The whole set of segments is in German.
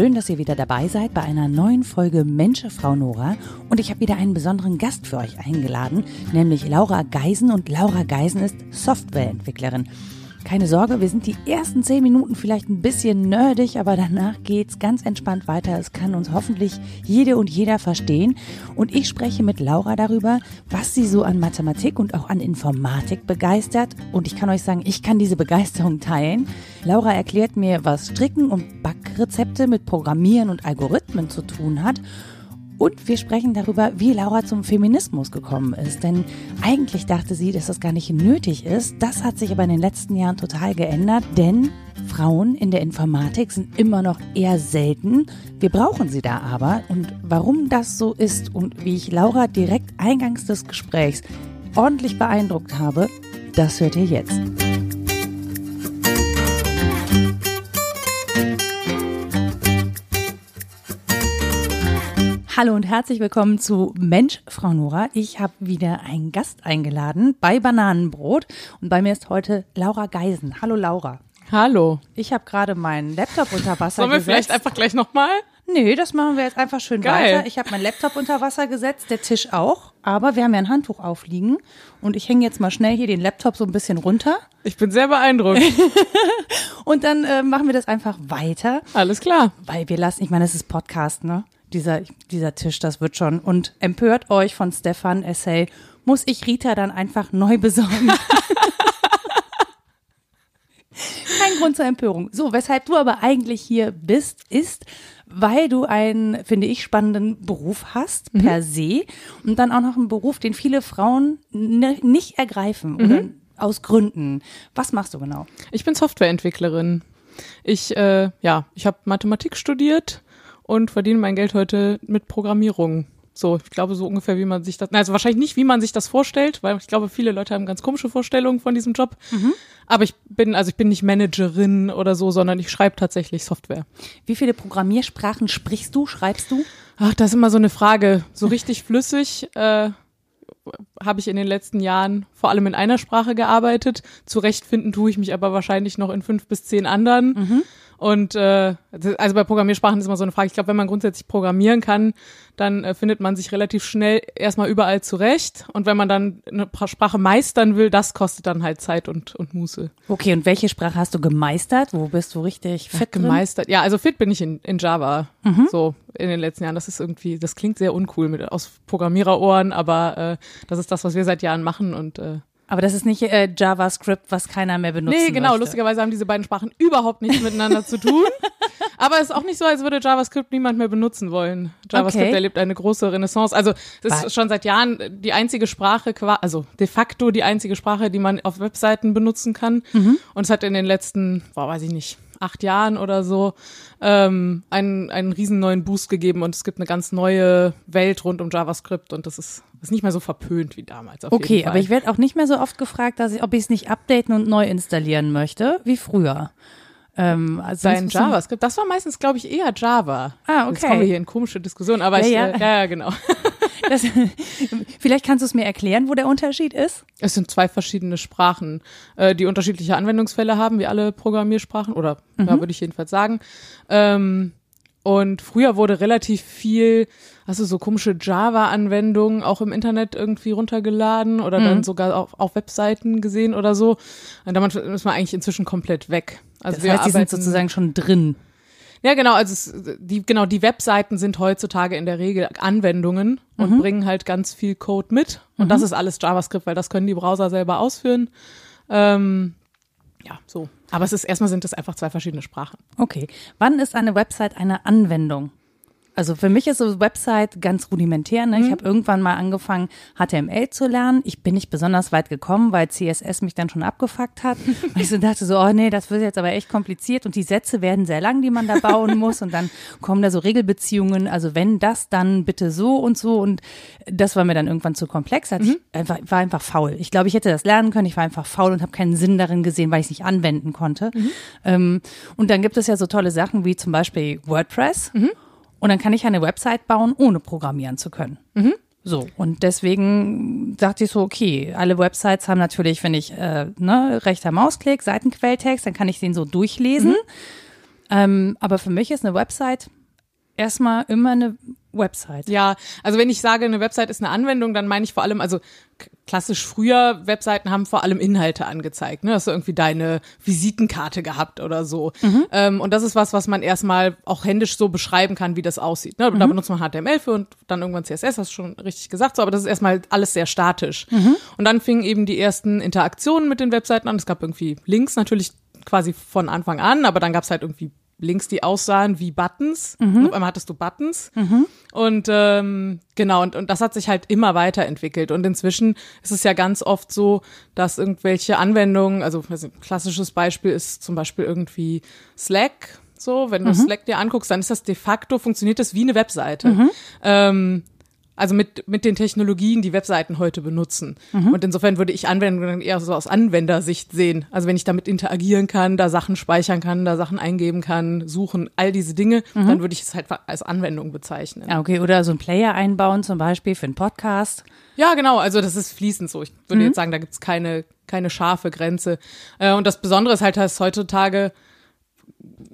Schön, dass ihr wieder dabei seid bei einer neuen Folge Mensche Frau Nora. Und ich habe wieder einen besonderen Gast für euch eingeladen, nämlich Laura Geisen. Und Laura Geisen ist Softwareentwicklerin. Keine Sorge, wir sind die ersten zehn Minuten vielleicht ein bisschen nerdig, aber danach geht's ganz entspannt weiter. Es kann uns hoffentlich jede und jeder verstehen. Und ich spreche mit Laura darüber, was sie so an Mathematik und auch an Informatik begeistert. Und ich kann euch sagen, ich kann diese Begeisterung teilen. Laura erklärt mir, was Stricken und Backrezepte mit Programmieren und Algorithmen zu tun hat. Und wir sprechen darüber, wie Laura zum Feminismus gekommen ist. Denn eigentlich dachte sie, dass das gar nicht nötig ist. Das hat sich aber in den letzten Jahren total geändert, denn Frauen in der Informatik sind immer noch eher selten. Wir brauchen sie da aber. Und warum das so ist und wie ich Laura direkt eingangs des Gesprächs ordentlich beeindruckt habe, das hört ihr jetzt. Hallo und herzlich willkommen zu Mensch, Frau Nora. Ich habe wieder einen Gast eingeladen bei Bananenbrot und bei mir ist heute Laura Geisen. Hallo Laura. Hallo. Ich habe gerade meinen Laptop unter Wasser Sollen wir gesetzt. vielleicht einfach gleich nochmal? Nee, das machen wir jetzt einfach schön Geil. weiter. Ich habe meinen Laptop unter Wasser gesetzt, der Tisch auch. Aber wir haben ja ein Handtuch aufliegen und ich hänge jetzt mal schnell hier den Laptop so ein bisschen runter Ich bin sehr beeindruckt. und dann äh, machen wir das einfach weiter, Alles klar. weil wir lassen, ich meine, das ist Podcast, ne? Dieser, dieser Tisch, das wird schon. Und empört euch von Stefan Essay, muss ich Rita dann einfach neu besorgen. Kein Grund zur Empörung. So, weshalb du aber eigentlich hier bist, ist, weil du einen, finde ich, spannenden Beruf hast, per se, und dann auch noch einen Beruf, den viele Frauen nicht ergreifen oder aus Gründen. Was machst du genau? Ich bin Softwareentwicklerin. Ich, äh, ja, ich habe Mathematik studiert und verdiene mein Geld heute mit Programmierung. So, ich glaube so ungefähr, wie man sich das, also wahrscheinlich nicht, wie man sich das vorstellt, weil ich glaube, viele Leute haben ganz komische Vorstellungen von diesem Job. Aber ich bin, also ich bin nicht Managerin oder so, sondern ich schreibe tatsächlich Software. Wie viele Programmiersprachen sprichst du, schreibst du? Ach, das ist immer so eine Frage. So richtig flüssig äh, habe ich in den letzten Jahren vor allem in einer Sprache gearbeitet. Zurechtfinden tue ich mich aber wahrscheinlich noch in fünf bis zehn anderen. Und äh, also bei Programmiersprachen ist immer so eine Frage. Ich glaube, wenn man grundsätzlich programmieren kann, dann äh, findet man sich relativ schnell erstmal überall zurecht. Und wenn man dann eine Pra- Sprache meistern will, das kostet dann halt Zeit und, und Muße. Okay, und welche Sprache hast du gemeistert? Wo bist du richtig fit drin? gemeistert. Ja, also fit bin ich in, in Java so in den letzten Jahren. Das ist irgendwie, das klingt sehr uncool mit aus Programmiererohren, aber äh, das ist das, was wir seit Jahren machen und äh, Aber das ist nicht äh, JavaScript, was keiner mehr benutzt. nee, genau. Lustigerweise haben diese beiden Sprachen überhaupt nichts miteinander zu tun. Aber es ist auch nicht so, als würde JavaScript niemand mehr benutzen wollen. JavaScript Okay. erlebt eine große Renaissance. Also es ist schon seit Jahren die einzige Sprache, also de facto die einzige Sprache, die man auf Webseiten benutzen kann. Und es hat in den letzten, boah, weiß ich nicht, acht Jahren oder so ähm, einen, einen riesen neuen Boost gegeben und es gibt eine ganz neue Welt rund um JavaScript und das ist, ist nicht mehr so verpönt wie damals. Okay, aber ich werde auch nicht mehr so oft gefragt, dass ich, ob ich es nicht updaten und neu installieren möchte, wie früher. Ähm, also Sein JavaScript, das war meistens, glaube ich, eher Java. Ah, okay. Jetzt kommen wir hier in komische Diskussionen, aber Ja, ich, ja. Äh, ja, ja, genau. Das, vielleicht kannst du es mir erklären, wo der Unterschied ist? Es sind zwei verschiedene Sprachen, äh, die unterschiedliche Anwendungsfälle haben, wie alle Programmiersprachen, oder ja, würde ich jedenfalls sagen. Ähm, und früher wurde relativ viel, also so komische Java-Anwendungen auch im Internet irgendwie runtergeladen oder dann sogar auf, auf Webseiten gesehen oder so. Und damit ist man eigentlich inzwischen komplett weg. Also Das heißt, die sind sozusagen schon drin. Ja, genau, also es, die, genau, die Webseiten sind heutzutage in der Regel Anwendungen und bringen halt ganz viel Code mit. Und das ist alles JavaScript, weil das können die Browser selber ausführen. Ähm, ja, so. Aber es ist erstmal sind es einfach zwei verschiedene Sprachen. Okay. Wann ist eine Website eine Anwendung? Also für mich ist so Website ganz rudimentär. Ne? Ich habe irgendwann mal angefangen, HTML zu lernen. Ich bin nicht besonders weit gekommen, weil CSS mich dann schon abgefuckt hat. Und ich so dachte so, oh nee, das wird jetzt aber echt kompliziert und die Sätze werden sehr lang, die man da bauen muss. Und dann kommen da so Regelbeziehungen. Also wenn das, dann bitte so und so. Und das war mir dann irgendwann zu komplex. Hatte ich einfach, war einfach faul. Ich glaube, ich hätte das lernen können. Ich war einfach faul und habe keinen Sinn darin gesehen, weil ich es nicht anwenden konnte. Ähm, und dann gibt es ja so tolle Sachen wie zum Beispiel WordPress. Und dann kann ich eine Website bauen, ohne programmieren zu können. So, und deswegen dachte ich so, okay, alle Websites haben natürlich, wenn ich, äh, ne, rechter Mausklick, Seitenquelltext, dann kann ich den so durchlesen. Ähm, aber für mich ist eine Website erstmal immer eine Website. Ja, also wenn ich sage, eine Website ist eine Anwendung, dann meine ich vor allem, also klassisch früher Webseiten haben vor allem Inhalte angezeigt, ne? Hast du irgendwie deine Visitenkarte gehabt oder so. Mhm. Ähm, und das ist was, was man erstmal auch händisch so beschreiben kann, wie das aussieht. Ne? Da mhm. benutzt man HTML für und dann irgendwann CSS, hast du schon richtig gesagt, so, aber das ist erstmal alles sehr statisch. Mhm. Und dann fingen eben die ersten Interaktionen mit den Webseiten an. Es gab irgendwie Links natürlich quasi von Anfang an, aber dann gab es halt irgendwie Links, die aussahen wie Buttons. Mhm. Auf einmal hattest du Buttons. Mhm. Und ähm, genau, und, und das hat sich halt immer weiterentwickelt. Und inzwischen ist es ja ganz oft so, dass irgendwelche Anwendungen, also ein klassisches Beispiel ist zum Beispiel irgendwie Slack. So, wenn du mhm. Slack dir anguckst, dann ist das de facto, funktioniert das wie eine Webseite. Mhm. Ähm, also mit, mit den Technologien, die Webseiten heute benutzen. Mhm. Und insofern würde ich Anwendungen eher so aus Anwendersicht sehen. Also wenn ich damit interagieren kann, da Sachen speichern kann, da Sachen eingeben kann, suchen, all diese Dinge, mhm. dann würde ich es halt als Anwendung bezeichnen. Ja, okay, oder so ein Player einbauen zum Beispiel für einen Podcast. Ja, genau, also das ist fließend so. Ich würde mhm. jetzt sagen, da gibt's keine, keine scharfe Grenze. Äh, und das Besondere ist halt, dass heutzutage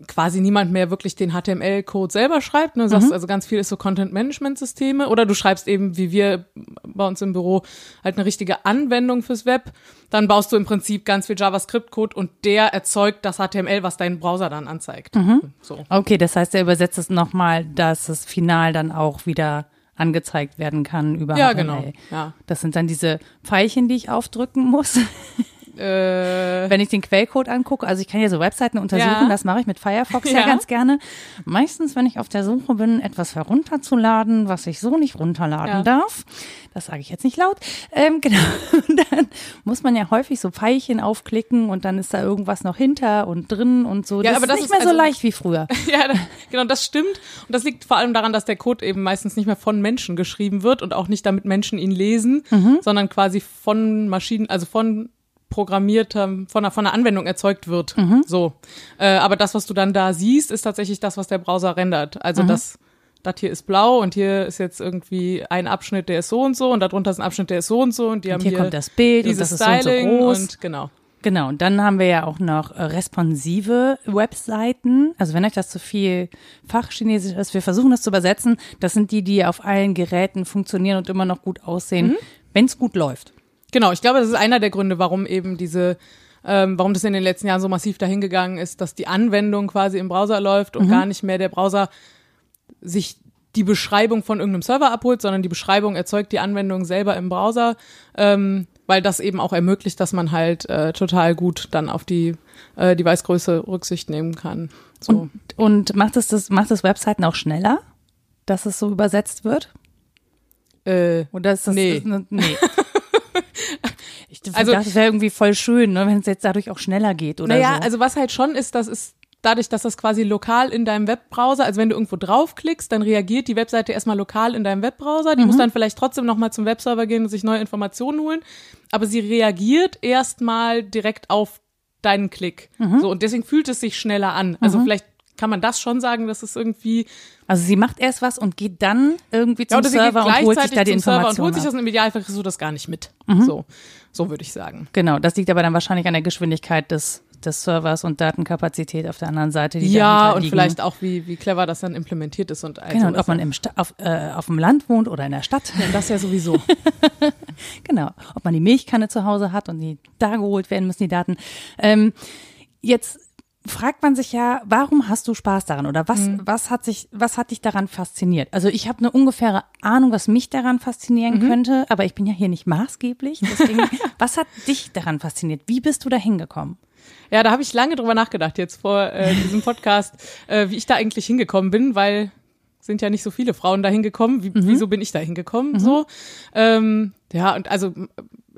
quasi niemand mehr wirklich den HTML-Code selber schreibt. Ne? Sagst, mhm. Also ganz viel ist so Content-Management-Systeme oder du schreibst eben, wie wir bei uns im Büro, halt eine richtige Anwendung fürs Web. Dann baust du im Prinzip ganz viel JavaScript-Code und der erzeugt das HTML, was dein Browser dann anzeigt. Mhm. So. Okay, das heißt, er übersetzt es nochmal, dass es final dann auch wieder angezeigt werden kann über ja, HTML. Genau. Ja. Das sind dann diese Pfeilchen, die ich aufdrücken muss. Äh, Wenn ich den Quellcode angucke, also ich kann ja so Webseiten untersuchen, ja. das mache ich mit Firefox ja. ja. ganz gerne. Meistens, wenn ich auf der Suche bin, etwas herunterzuladen, was ich so nicht runterladen ja. darf, das sage ich jetzt nicht laut, ähm, genau, dann muss man ja häufig so Pfeilchen aufklicken und dann ist da irgendwas noch hinter und drin und so. Ja, das aber ist das nicht mehr also, so leicht wie früher. Ja, genau, das stimmt. Und das liegt vor allem daran, dass der Code eben meistens nicht mehr von Menschen geschrieben wird und auch nicht damit Menschen ihn lesen, mhm. sondern quasi von Maschinen, also von programmierter, von einer, von einer Anwendung erzeugt wird. Mhm. So. Äh, aber das, was du dann da siehst, ist tatsächlich das, was der Browser rendert. Also mhm. das, das hier ist blau und hier ist jetzt irgendwie ein Abschnitt, der ist so und so und darunter ist ein Abschnitt, der ist so und so und die und haben hier, hier kommt das Bild dieses und das ist Styling so und, so groß. und genau. Genau, und dann haben wir ja auch noch äh, responsive Webseiten. Also wenn euch das zu viel Fachchinesisch ist, wir versuchen das zu übersetzen. Das sind die, die auf allen Geräten funktionieren und immer noch gut aussehen, mhm. wenn es gut läuft. Genau, ich glaube, das ist einer der Gründe, warum eben diese, ähm, warum das in den letzten Jahren so massiv dahingegangen ist, dass die Anwendung quasi im Browser läuft und mhm. gar nicht mehr der Browser sich die Beschreibung von irgendeinem Server abholt, sondern die Beschreibung erzeugt die Anwendung selber im Browser, ähm, weil das eben auch ermöglicht, dass man halt äh, total gut dann auf die äh, Device-Größe Rücksicht nehmen kann. So. Und, und macht es das, macht es Webseiten auch schneller, dass es so übersetzt wird? Äh, Oder ist das, nee. Ist eine, nee. Ich also, dachte, das wäre irgendwie voll schön, ne, wenn es jetzt dadurch auch schneller geht oder naja, so. also was halt schon ist, das ist dadurch, dass das quasi lokal in deinem Webbrowser, also wenn du irgendwo draufklickst, dann reagiert die Webseite erstmal lokal in deinem Webbrowser. Die mhm. muss dann vielleicht trotzdem nochmal zum Webserver gehen und sich neue Informationen holen. Aber sie reagiert erstmal direkt auf deinen Klick. Mhm. So, und deswegen fühlt es sich schneller an. Also mhm. vielleicht kann man das schon sagen, dass es irgendwie. Also sie macht erst was und geht dann irgendwie zum ja, Server und holt sich da die Informationen. Und holt sich das und im Idealfall kriegst du das gar nicht mit. Mhm. So, so würde ich sagen. Genau, das liegt aber dann wahrscheinlich an der Geschwindigkeit des des Servers und Datenkapazität auf der anderen Seite. Die ja, und vielleicht auch, wie, wie clever das dann implementiert ist. Und genau, und ob man im Sta auf, äh, auf dem Land wohnt oder in der Stadt. Ja, das ja sowieso. genau, ob man die Milchkanne zu Hause hat und die da geholt werden müssen, die Daten. Ähm, jetzt fragt man sich ja, warum hast du Spaß daran oder was, mhm. was hat sich, was hat dich daran fasziniert? Also ich habe eine ungefähre Ahnung, was mich daran faszinieren mhm. könnte, aber ich bin ja hier nicht maßgeblich. Deswegen, was hat dich daran fasziniert? Wie bist du da hingekommen? Ja, da habe ich lange drüber nachgedacht jetzt vor äh, diesem Podcast, äh, wie ich da eigentlich hingekommen bin, weil sind ja nicht so viele Frauen da hingekommen. Wie, mhm. Wieso bin ich da hingekommen? Mhm. So, ähm, ja und also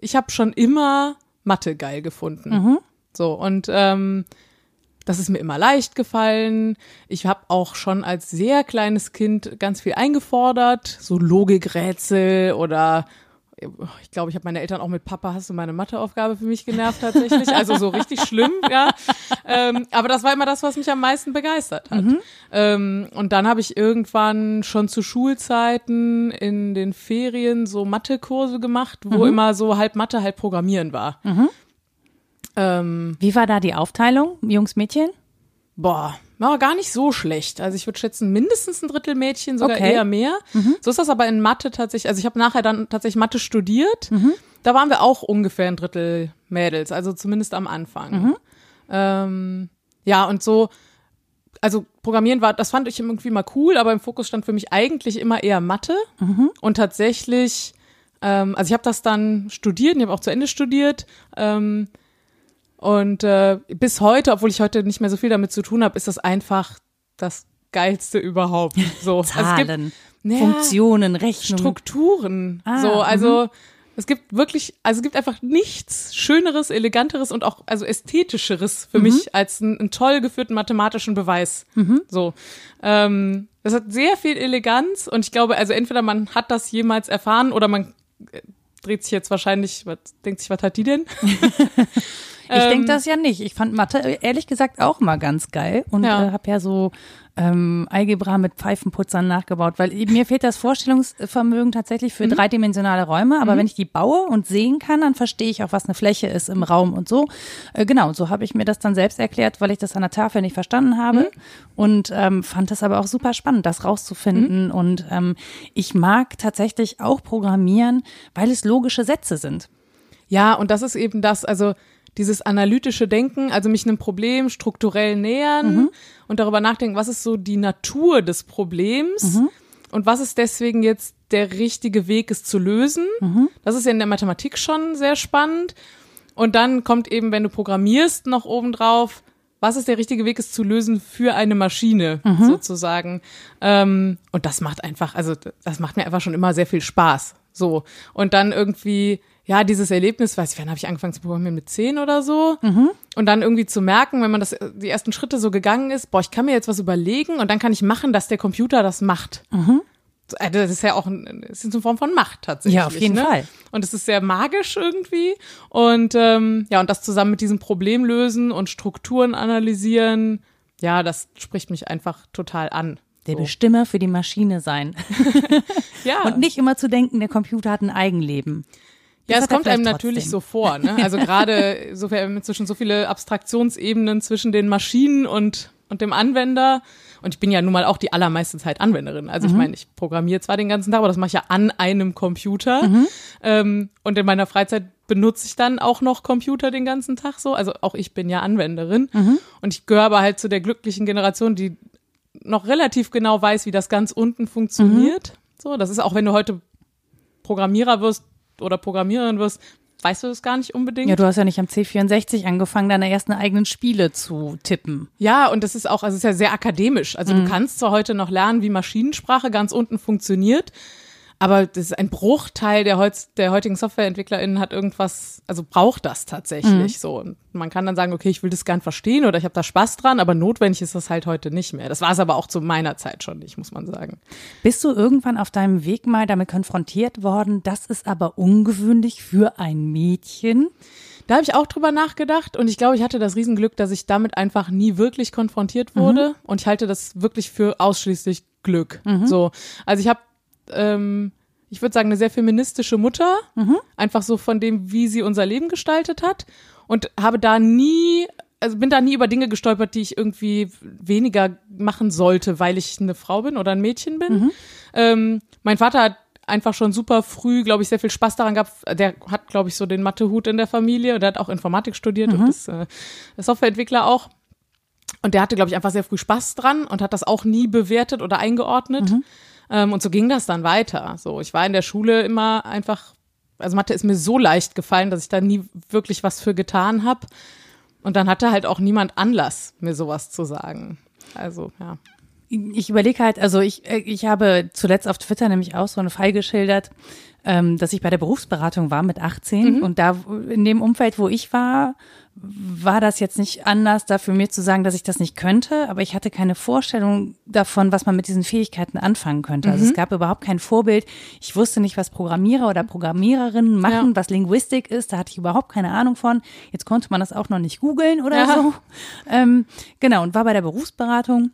ich habe schon immer Mathe geil gefunden. Mhm. So und ähm, das ist mir immer leicht gefallen. Ich habe auch schon als sehr kleines Kind ganz viel eingefordert, so Logikrätsel oder ich glaube, ich habe meine Eltern auch mit Papa, hast du meine Matheaufgabe für mich genervt tatsächlich. Also so richtig schlimm, ja. Ähm, aber das war immer das, was mich am meisten begeistert hat. Mhm. Ähm, und dann habe ich irgendwann schon zu Schulzeiten in den Ferien so Mathekurse gemacht, wo mhm. immer so halb Mathe, halb Programmieren war. Mhm. Ähm, Wie war da die Aufteilung, Jungs, Mädchen? Boah, war gar nicht so schlecht. Also ich würde schätzen, mindestens ein Drittel Mädchen, sogar Okay. eher mehr. So ist das aber in Mathe tatsächlich. Also ich habe nachher dann tatsächlich Mathe studiert. Da waren wir auch ungefähr ein Drittel Mädels, also zumindest am Anfang. Ähm, ja, und so, also Programmieren war, das fand ich irgendwie mal cool, aber im Fokus stand für mich eigentlich immer eher Mathe. Und tatsächlich, ähm, also ich habe das dann studiert, und ich habe auch zu Ende studiert. Ähm, und äh, bis heute, obwohl ich heute nicht mehr so viel damit zu tun habe, ist das einfach das Geilste überhaupt. So, Also es gibt, Zahlen, naja, Funktionen, Rechnungen. Strukturen. Ah, so, also es gibt wirklich, also es gibt einfach nichts Schöneres, Eleganteres und auch also ästhetischeres für mich als einen, einen toll geführten mathematischen Beweis. So, ähm, das hat sehr viel Eleganz und ich glaube, also entweder man hat das jemals erfahren oder man äh, dreht sich jetzt wahrscheinlich, was, denkt sich, was hat die denn? Ich Ähm, denke das ja nicht. Ich fand Mathe äh, ehrlich gesagt auch mal ganz geil und Ja. äh, habe ja so ähm, Algebra mit Pfeifenputzern nachgebaut, weil mir fehlt das Vorstellungsvermögen tatsächlich Mhm. für dreidimensionale Räume, aber wenn ich die baue und sehen kann, dann verstehe ich auch, was eine Fläche ist im Raum und so. Äh, genau, so habe ich mir das dann selbst erklärt, weil ich das an der Tafel nicht verstanden habe Mhm. und ähm, fand das aber auch super spannend, das rauszufinden Mhm. und ähm, ich mag tatsächlich auch programmieren, weil es logische Sätze sind. Ja, und das ist eben das, also dieses analytische Denken, also mich einem Problem strukturell nähern und darüber nachdenken, was ist so die Natur des Problems und was ist deswegen jetzt der richtige Weg, es zu lösen. Das ist ja in der Mathematik schon sehr spannend. Und dann kommt eben, wenn du programmierst, noch obendrauf, was ist der richtige Weg, es zu lösen für eine Maschine, sozusagen. Ähm, und das macht einfach, also das macht mir einfach schon immer sehr viel Spaß. So. Und dann irgendwie, ja, dieses Erlebnis, weiß ich, wann habe ich angefangen zu programmieren mit zehn oder so. Und dann irgendwie zu merken, wenn man das die ersten Schritte so gegangen ist, boah, ich kann mir jetzt was überlegen und dann kann ich machen, dass der Computer das macht. So, äh, Das ist ja auch ein, das ist eine Form von Macht tatsächlich. Ja, auf jeden ne? Fall. Und es ist sehr magisch irgendwie. Und ähm, ja, und das zusammen mit diesem Problem lösen und Strukturen analysieren, ja, das spricht mich einfach total an. Der So. Bestimmer für die Maschine sein. Ja, Und nicht immer zu denken, der Computer hat ein Eigenleben. Ja, es kommt einem natürlich trotzdem. so vor. Ne? Also gerade so inzwischen so viele Abstraktionsebenen zwischen den Maschinen und und dem Anwender. Und ich bin ja nun mal auch die allermeiste Zeit Anwenderin. Also ich Mhm. meine, ich programmiere zwar den ganzen Tag, aber das mache ich ja an einem Computer. Mhm. Ähm, und in meiner Freizeit benutze ich dann auch noch Computer den ganzen Tag so. Also auch ich bin ja Anwenderin. Mhm. Und ich gehöre aber halt zu der glücklichen Generation, die noch relativ genau weiß, wie das ganz unten funktioniert. So, das ist auch, wenn du heute Programmierer wirst oder Programmiererin wirst, weißt du das gar nicht unbedingt. Ja, du hast ja nicht am C64 angefangen, deine ersten eigenen Spiele zu tippen. Ja, und das ist auch, also es ist ja sehr akademisch. Also Mhm. du kannst zwar heute noch lernen, wie Maschinensprache ganz unten funktioniert, aber das ist ein Bruchteil der, heutz, der heutigen SoftwareentwicklerInnen hat irgendwas, also braucht das tatsächlich Mhm. so. Und man kann dann sagen, okay, ich will das gern verstehen oder ich habe da Spaß dran, aber notwendig ist das halt heute nicht mehr. Das war es aber auch zu meiner Zeit schon nicht, muss man sagen. Bist du irgendwann auf deinem Weg mal damit konfrontiert worden, das ist aber ungewöhnlich für ein Mädchen? Da habe ich auch drüber nachgedacht und ich glaube, ich hatte das Riesenglück, dass ich damit einfach nie wirklich konfrontiert wurde und ich halte das wirklich für ausschließlich Glück. So, also ich habe, ähm, ich würde sagen, eine sehr feministische Mutter, einfach so von dem, wie sie unser Leben gestaltet hat und habe da nie also bin da nie über Dinge gestolpert, die ich irgendwie weniger machen sollte, weil ich eine Frau bin oder ein Mädchen bin. Ähm, mein Vater hat einfach schon super früh, glaube ich, sehr viel Spaß daran gehabt. Der hat, glaube ich, so den Mathehut in der Familie und der hat auch Informatik studiert und ist äh, Softwareentwickler auch. Und der hatte, glaube ich, einfach sehr früh Spaß dran und hat das auch nie bewertet oder eingeordnet. Ähm, und so ging das dann weiter. So, ich war in der Schule immer einfach, also Mathe ist mir so leicht gefallen, dass ich da nie wirklich was für getan habe. Und dann hatte halt auch niemand Anlass, mir sowas zu sagen. Also, ja. Ich überlege halt, also ich, äh, ich habe zuletzt auf Twitter nämlich auch so einen Fall geschildert, ähm, dass ich bei der Berufsberatung war mit 18 und da in dem Umfeld, wo ich war, war das jetzt nicht anders, da für mir zu sagen, dass ich das nicht könnte, aber ich hatte keine Vorstellung davon, was man mit diesen Fähigkeiten anfangen könnte. Also es gab überhaupt kein Vorbild. Ich wusste nicht, was Programmierer oder Programmiererinnen machen, Ja. was Linguistik ist. Da hatte ich überhaupt keine Ahnung von. Jetzt konnte man das auch noch nicht googeln oder Ja. so. Ähm, genau, und war bei der Berufsberatung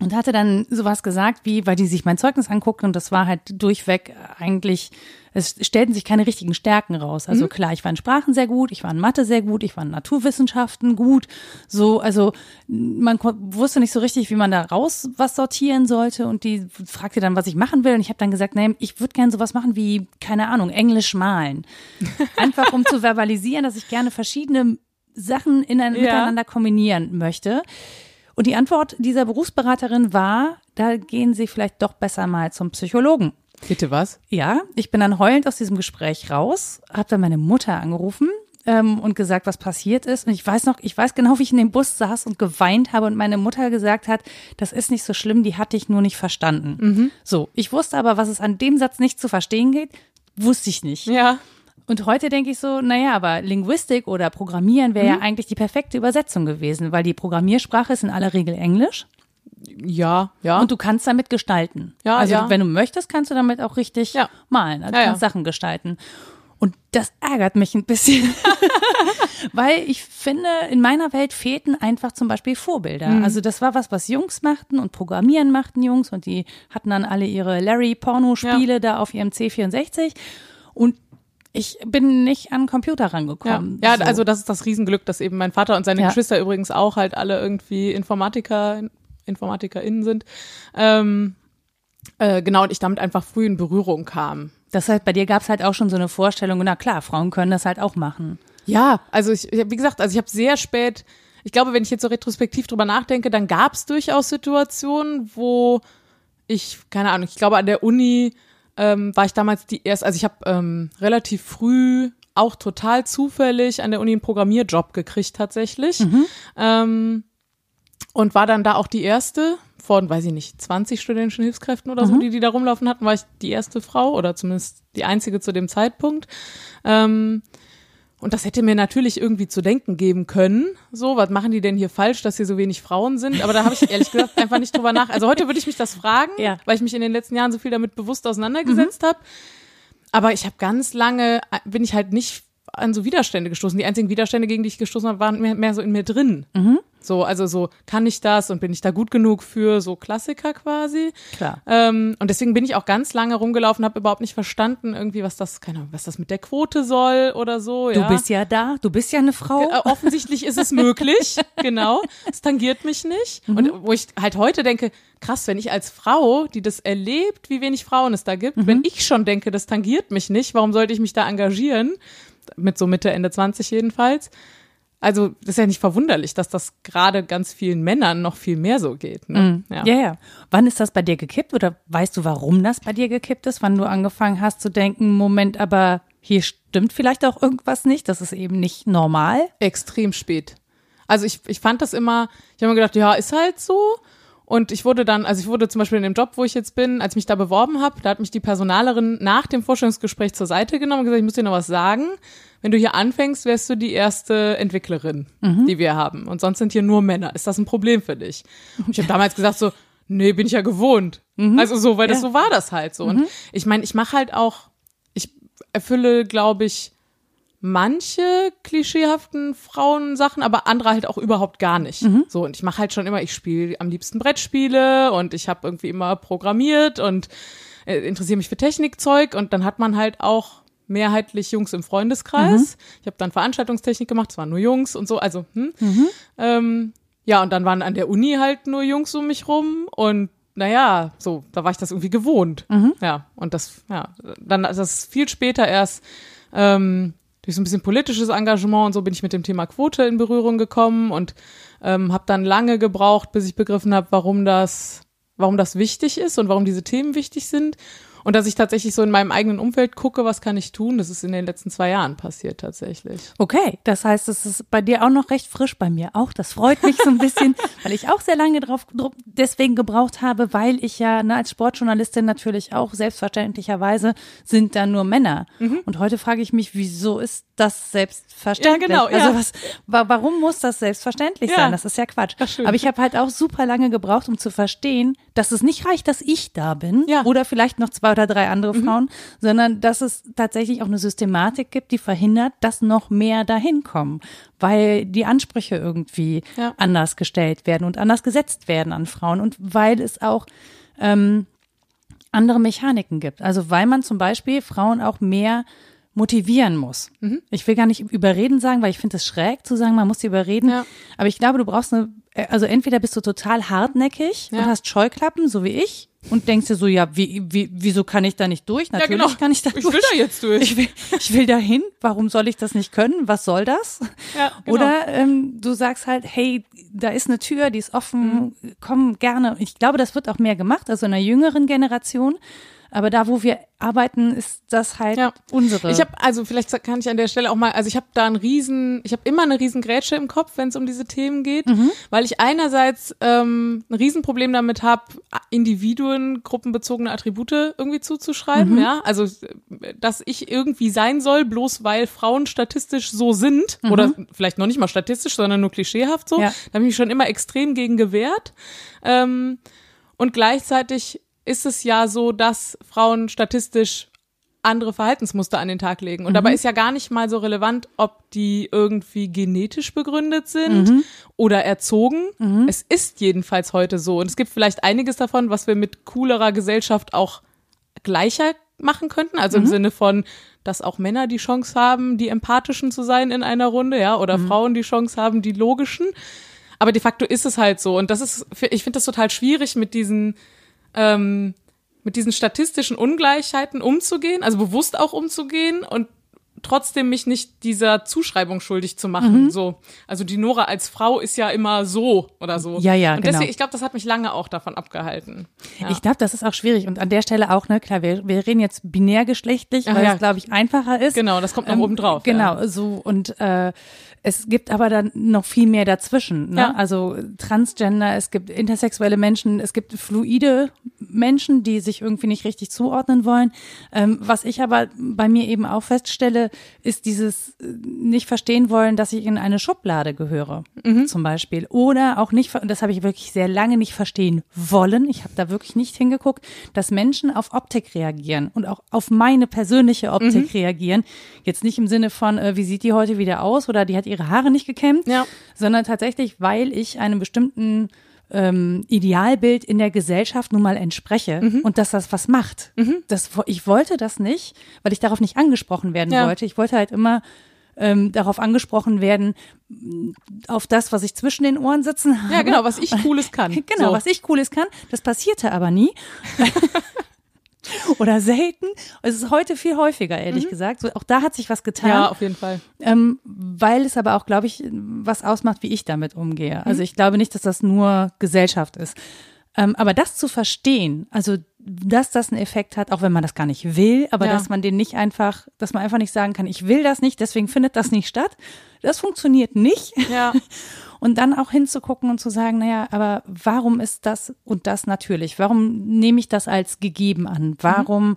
und hatte dann sowas gesagt, wie, weil die sich mein Zeugnis anguckten und das war halt durchweg eigentlich, es stellten sich keine richtigen Stärken raus. Also klar, ich war in Sprachen sehr gut, ich war in Mathe sehr gut, ich war in Naturwissenschaften gut, so, also man wusste nicht so richtig, wie man da raus was sortieren sollte und die fragte dann, was ich machen will und ich habe dann gesagt, nee, ich würde gerne sowas machen wie, keine Ahnung, Englisch malen. Einfach um zu verbalisieren, dass ich gerne verschiedene Sachen in ein, Ja. miteinander kombinieren möchte. Und die Antwort dieser Berufsberaterin war, da gehen Sie vielleicht doch besser mal zum Psychologen. Bitte was? Ja, ich bin dann heulend aus diesem Gespräch raus, habe dann meine Mutter angerufen ähm, und gesagt, was passiert ist. Und ich weiß noch, ich weiß genau, wie ich in dem Bus saß und geweint habe und meine Mutter gesagt hat, das ist nicht so schlimm, die hatte ich nur nicht verstanden. So, ich wusste aber, was es an dem Satz nicht zu verstehen geht, wusste ich nicht. Ja. Und heute denke ich so, naja, aber Linguistik oder Programmieren wäre ja eigentlich die perfekte Übersetzung gewesen, weil die Programmiersprache ist in aller Regel Englisch Ja, ja. und du kannst damit gestalten. Ja, also ja. wenn du möchtest, kannst du damit auch richtig Ja. malen, also Ja, kannst ja. Sachen gestalten. Und das ärgert mich ein bisschen, weil ich finde, in meiner Welt fehlten einfach zum Beispiel Vorbilder. Mhm. Also das war was, was Jungs machten und Programmieren machten Jungs und die hatten dann alle ihre Larry-Porno-Spiele da auf ihrem C64 und ich bin nicht an den Computer ja, rangekommen. ja So. also das ist das Riesenglück, dass eben mein Vater und seine Ja. Geschwister übrigens auch halt alle irgendwie Informatiker, InformatikerInnen sind. Ähm, äh, genau, und ich damit einfach früh in Berührung kam. Das heißt, bei dir gab es halt auch schon so eine Vorstellung, na klar, Frauen können das halt auch machen. Ja, also ich, wie gesagt, also ich habe sehr spät, ich glaube, wenn ich jetzt so retrospektiv drüber nachdenke, dann gab es durchaus Situationen, wo ich, keine Ahnung, ich glaube an der Uni ähm, war ich damals die erste, also ich habe ähm, relativ früh auch total zufällig an der Uni einen Programmierjob gekriegt tatsächlich. Ähm, und war dann da auch die erste von, weiß ich nicht, 20 studentischen Hilfskräften oder so, die die da rumlaufen hatten, war ich die erste Frau oder zumindest die einzige zu dem Zeitpunkt. Ähm, und das hätte mir natürlich irgendwie zu denken geben können. So, was machen die denn hier falsch, dass hier so wenig Frauen sind? Aber da habe ich ehrlich gesagt einfach nicht drüber nach. Also heute würde ich mich das fragen, Ja. weil ich mich in den letzten Jahren so viel damit bewusst auseinandergesetzt habe. Aber ich habe ganz lange, äh, bin ich halt nicht an so Widerstände gestoßen. Die einzigen Widerstände, gegen die ich gestoßen habe, waren mehr, mehr so in mir drin. So, also so, kann ich das und bin ich da gut genug für so Klassiker quasi? Klar. Ähm, und deswegen bin ich auch ganz lange rumgelaufen, habe überhaupt nicht verstanden, irgendwie, was das, keine Ahnung, was das mit der Quote soll oder so. Du ja. bist ja da, du bist ja eine Frau. Äh, offensichtlich ist es möglich, genau. Es tangiert mich nicht. Mhm. Und wo ich halt heute denke, krass, wenn ich als Frau, die das erlebt, wie wenig Frauen es da gibt, Mhm. wenn ich schon denke, das tangiert mich nicht, warum sollte ich mich da engagieren? Mit so Mitte, Ende 20 jedenfalls. Also, das ist ja nicht verwunderlich, dass das gerade ganz vielen Männern noch viel mehr so geht. Ne? Mhm. Ja. ja, Wann ist das bei dir gekippt oder weißt du, warum das bei dir gekippt ist? Wann du angefangen hast zu denken, Moment, aber hier stimmt vielleicht auch irgendwas nicht, das ist eben nicht normal. extrem spät. Also ich, ich fand das immer, ich habe mir gedacht, ja, ist halt so. Und ich wurde dann, also ich wurde zum Beispiel in dem Job, wo ich jetzt bin, als ich mich da beworben habe, da hat mich die Personalerin nach dem Vorstellungsgespräch zur Seite genommen und gesagt, ich muss dir noch was sagen. Wenn du hier anfängst, wärst du die erste Entwicklerin, die wir haben. Und sonst sind hier nur Männer. Ist das ein Problem für dich? Und ich habe damals gesagt so, nee, bin ich ja gewohnt. Also so, weil das Ja. so war das halt so. Und ich meine, ich mache halt auch, ich erfülle, glaube ich, manche klischeehaften Frauensachen, aber andere halt auch überhaupt gar nicht. So und ich mache halt schon immer, ich spiele am liebsten Brettspiele und ich habe irgendwie immer programmiert und äh, interessiere mich für Technikzeug und dann hat man halt auch mehrheitlich Jungs im Freundeskreis. Ich habe dann Veranstaltungstechnik gemacht, es waren nur Jungs und so, also hm. ähm, ja und dann waren an der Uni halt nur Jungs um mich rum und naja, so, da war ich das irgendwie gewohnt. Ja, und das, ja, dann, das ist viel später erst, ähm, durch so ein bisschen politisches Engagement und so bin ich mit dem Thema Quote in Berührung gekommen und ähm, habe dann lange gebraucht, bis ich begriffen habe, warum das, warum das wichtig ist und warum diese Themen wichtig sind. Und dass ich tatsächlich so in meinem eigenen Umfeld gucke, was kann ich tun, das ist in den letzten zwei Jahren passiert tatsächlich. Okay, das heißt, es ist bei dir auch noch recht frisch, bei mir auch. Das freut mich so ein bisschen, weil ich auch sehr lange drauf dr- deswegen gebraucht habe, weil ich ja ne, als Sportjournalistin natürlich auch selbstverständlicherweise sind da nur Männer. Und heute frage ich mich, wieso ist das selbstverständlich? Ja, genau, ja. Also was, wa warum muss das selbstverständlich Ja. sein? Das ist ja Quatsch. Aber ich habe halt auch super lange gebraucht, um zu verstehen, dass es nicht reicht, dass ich da bin Ja. oder vielleicht noch zwei lauter drei andere Frauen, sondern dass es tatsächlich auch eine Systematik gibt, die verhindert, dass noch mehr dahin kommen, weil die Ansprüche irgendwie Ja. anders gestellt werden und anders gesetzt werden an Frauen und weil es auch ähm, andere Mechaniken gibt. Also weil man zum Beispiel Frauen auch mehr motivieren muss. Mhm. Ich will gar nicht überreden sagen, weil ich finde es schräg zu sagen, man muss sie überreden. Ja. Aber ich glaube, du brauchst eine, äh, also entweder bist du total hartnäckig und Ja. hast Scheuklappen, so wie ich, und denkst dir so, ja, wie, wie, wieso kann ich da nicht durch? Natürlich kann ich da genau. Ich durch. will da jetzt durch. Ich will, ich will dahin. Warum soll ich das nicht können? Was soll das? Ja, genau. Oder ähm, du sagst halt, hey, da ist eine Tür, die ist offen, Mhm. komm gerne. Ich glaube, das wird auch mehr gemacht, also in der jüngeren Generation. Aber da, wo wir arbeiten, ist das halt Ja. unsere. Ich habe also vielleicht kann ich an der Stelle auch mal, also ich habe da einen riesen, ich habe immer eine riesen Grätsche im Kopf, wenn es um diese Themen geht, weil ich einerseits ähm, ein Riesenproblem damit habe, Individuen gruppenbezogene Attribute irgendwie zuzuschreiben, ja, also dass ich irgendwie sein soll, bloß weil Frauen statistisch so sind oder vielleicht noch nicht mal statistisch, sondern nur klischeehaft so, Ja. da habe ich mich schon immer extrem gegen gewehrt. Ähm, und gleichzeitig ist es ja so, dass Frauen statistisch andere Verhaltensmuster an den Tag legen. Und dabei ist ja gar nicht mal so relevant, ob die irgendwie genetisch begründet sind oder erzogen. Es ist jedenfalls heute so. Und es gibt vielleicht einiges davon, was wir mit coolerer Gesellschaft auch gleicher machen könnten. Also im Sinne von, dass auch Männer die Chance haben, die empathischen zu sein in einer Runde, ja, oder Frauen die Chance haben, die logischen. Aber de facto ist es halt so. Und das ist, ich finde das total schwierig mit diesen, ähm, mit diesen statistischen Ungleichheiten umzugehen, also bewusst auch umzugehen und trotzdem mich nicht dieser Zuschreibung schuldig zu machen. So, also die Nora als Frau ist ja immer so oder so. Ja, ja, Und genau. deswegen, ich glaube, das hat mich lange auch davon abgehalten. Ja. Ich glaube, das ist auch schwierig. Und an der Stelle auch, ne, klar, wir, wir reden jetzt binärgeschlechtlich, weil ja. es, glaube ich, einfacher ist. Genau, das kommt noch Ähm, oben drauf. Genau, so und äh, es gibt aber dann noch viel mehr dazwischen. Ne? Ja. Also Transgender, es gibt intersexuelle Menschen, es gibt fluide Menschen, die sich irgendwie nicht richtig zuordnen wollen. Ähm, was ich aber bei mir eben auch feststelle, ist dieses äh, nicht verstehen wollen, dass ich in eine Schublade gehöre, Mhm. zum Beispiel. Oder auch nicht, das habe ich wirklich sehr lange nicht verstehen wollen. Ich habe da wirklich nicht hingeguckt, dass Menschen auf Optik reagieren und auch auf meine persönliche Optik Mhm. reagieren. Jetzt nicht im Sinne von, äh, wie sieht die heute wieder aus oder die hat ihre Haare nicht gekämmt, Ja. sondern tatsächlich, weil ich einem bestimmten ähm, Idealbild in der Gesellschaft nun mal entspreche Mhm. und dass das was macht. Das, wo- ich wollte das nicht, weil ich darauf nicht angesprochen werden Ja. wollte. Ich wollte halt immer ähm, darauf angesprochen werden, auf das, was ich zwischen den Ohren sitzen habe. Ja, genau, was ich Cooles kann. Genau, so. was ich Cooles kann. Das passierte aber nie. Oder selten. Es ist heute viel häufiger, ehrlich gesagt. So, auch da hat sich was getan. Mhm. Ja, auf jeden Fall. Ähm, weil es aber auch, glaube ich, was ausmacht, wie ich damit umgehe. Also ich glaube nicht, dass das nur Gesellschaft ist. Ähm, aber das zu verstehen, also dass das einen Effekt hat, auch wenn man das gar nicht will, aber Ja. dass man den nicht einfach, dass man einfach nicht sagen kann, ich will das nicht, deswegen findet das nicht statt, das funktioniert nicht. Ja. Und dann auch hinzugucken und zu sagen, naja, aber warum ist das und das natürlich? Warum nehme ich das als gegeben an? Warum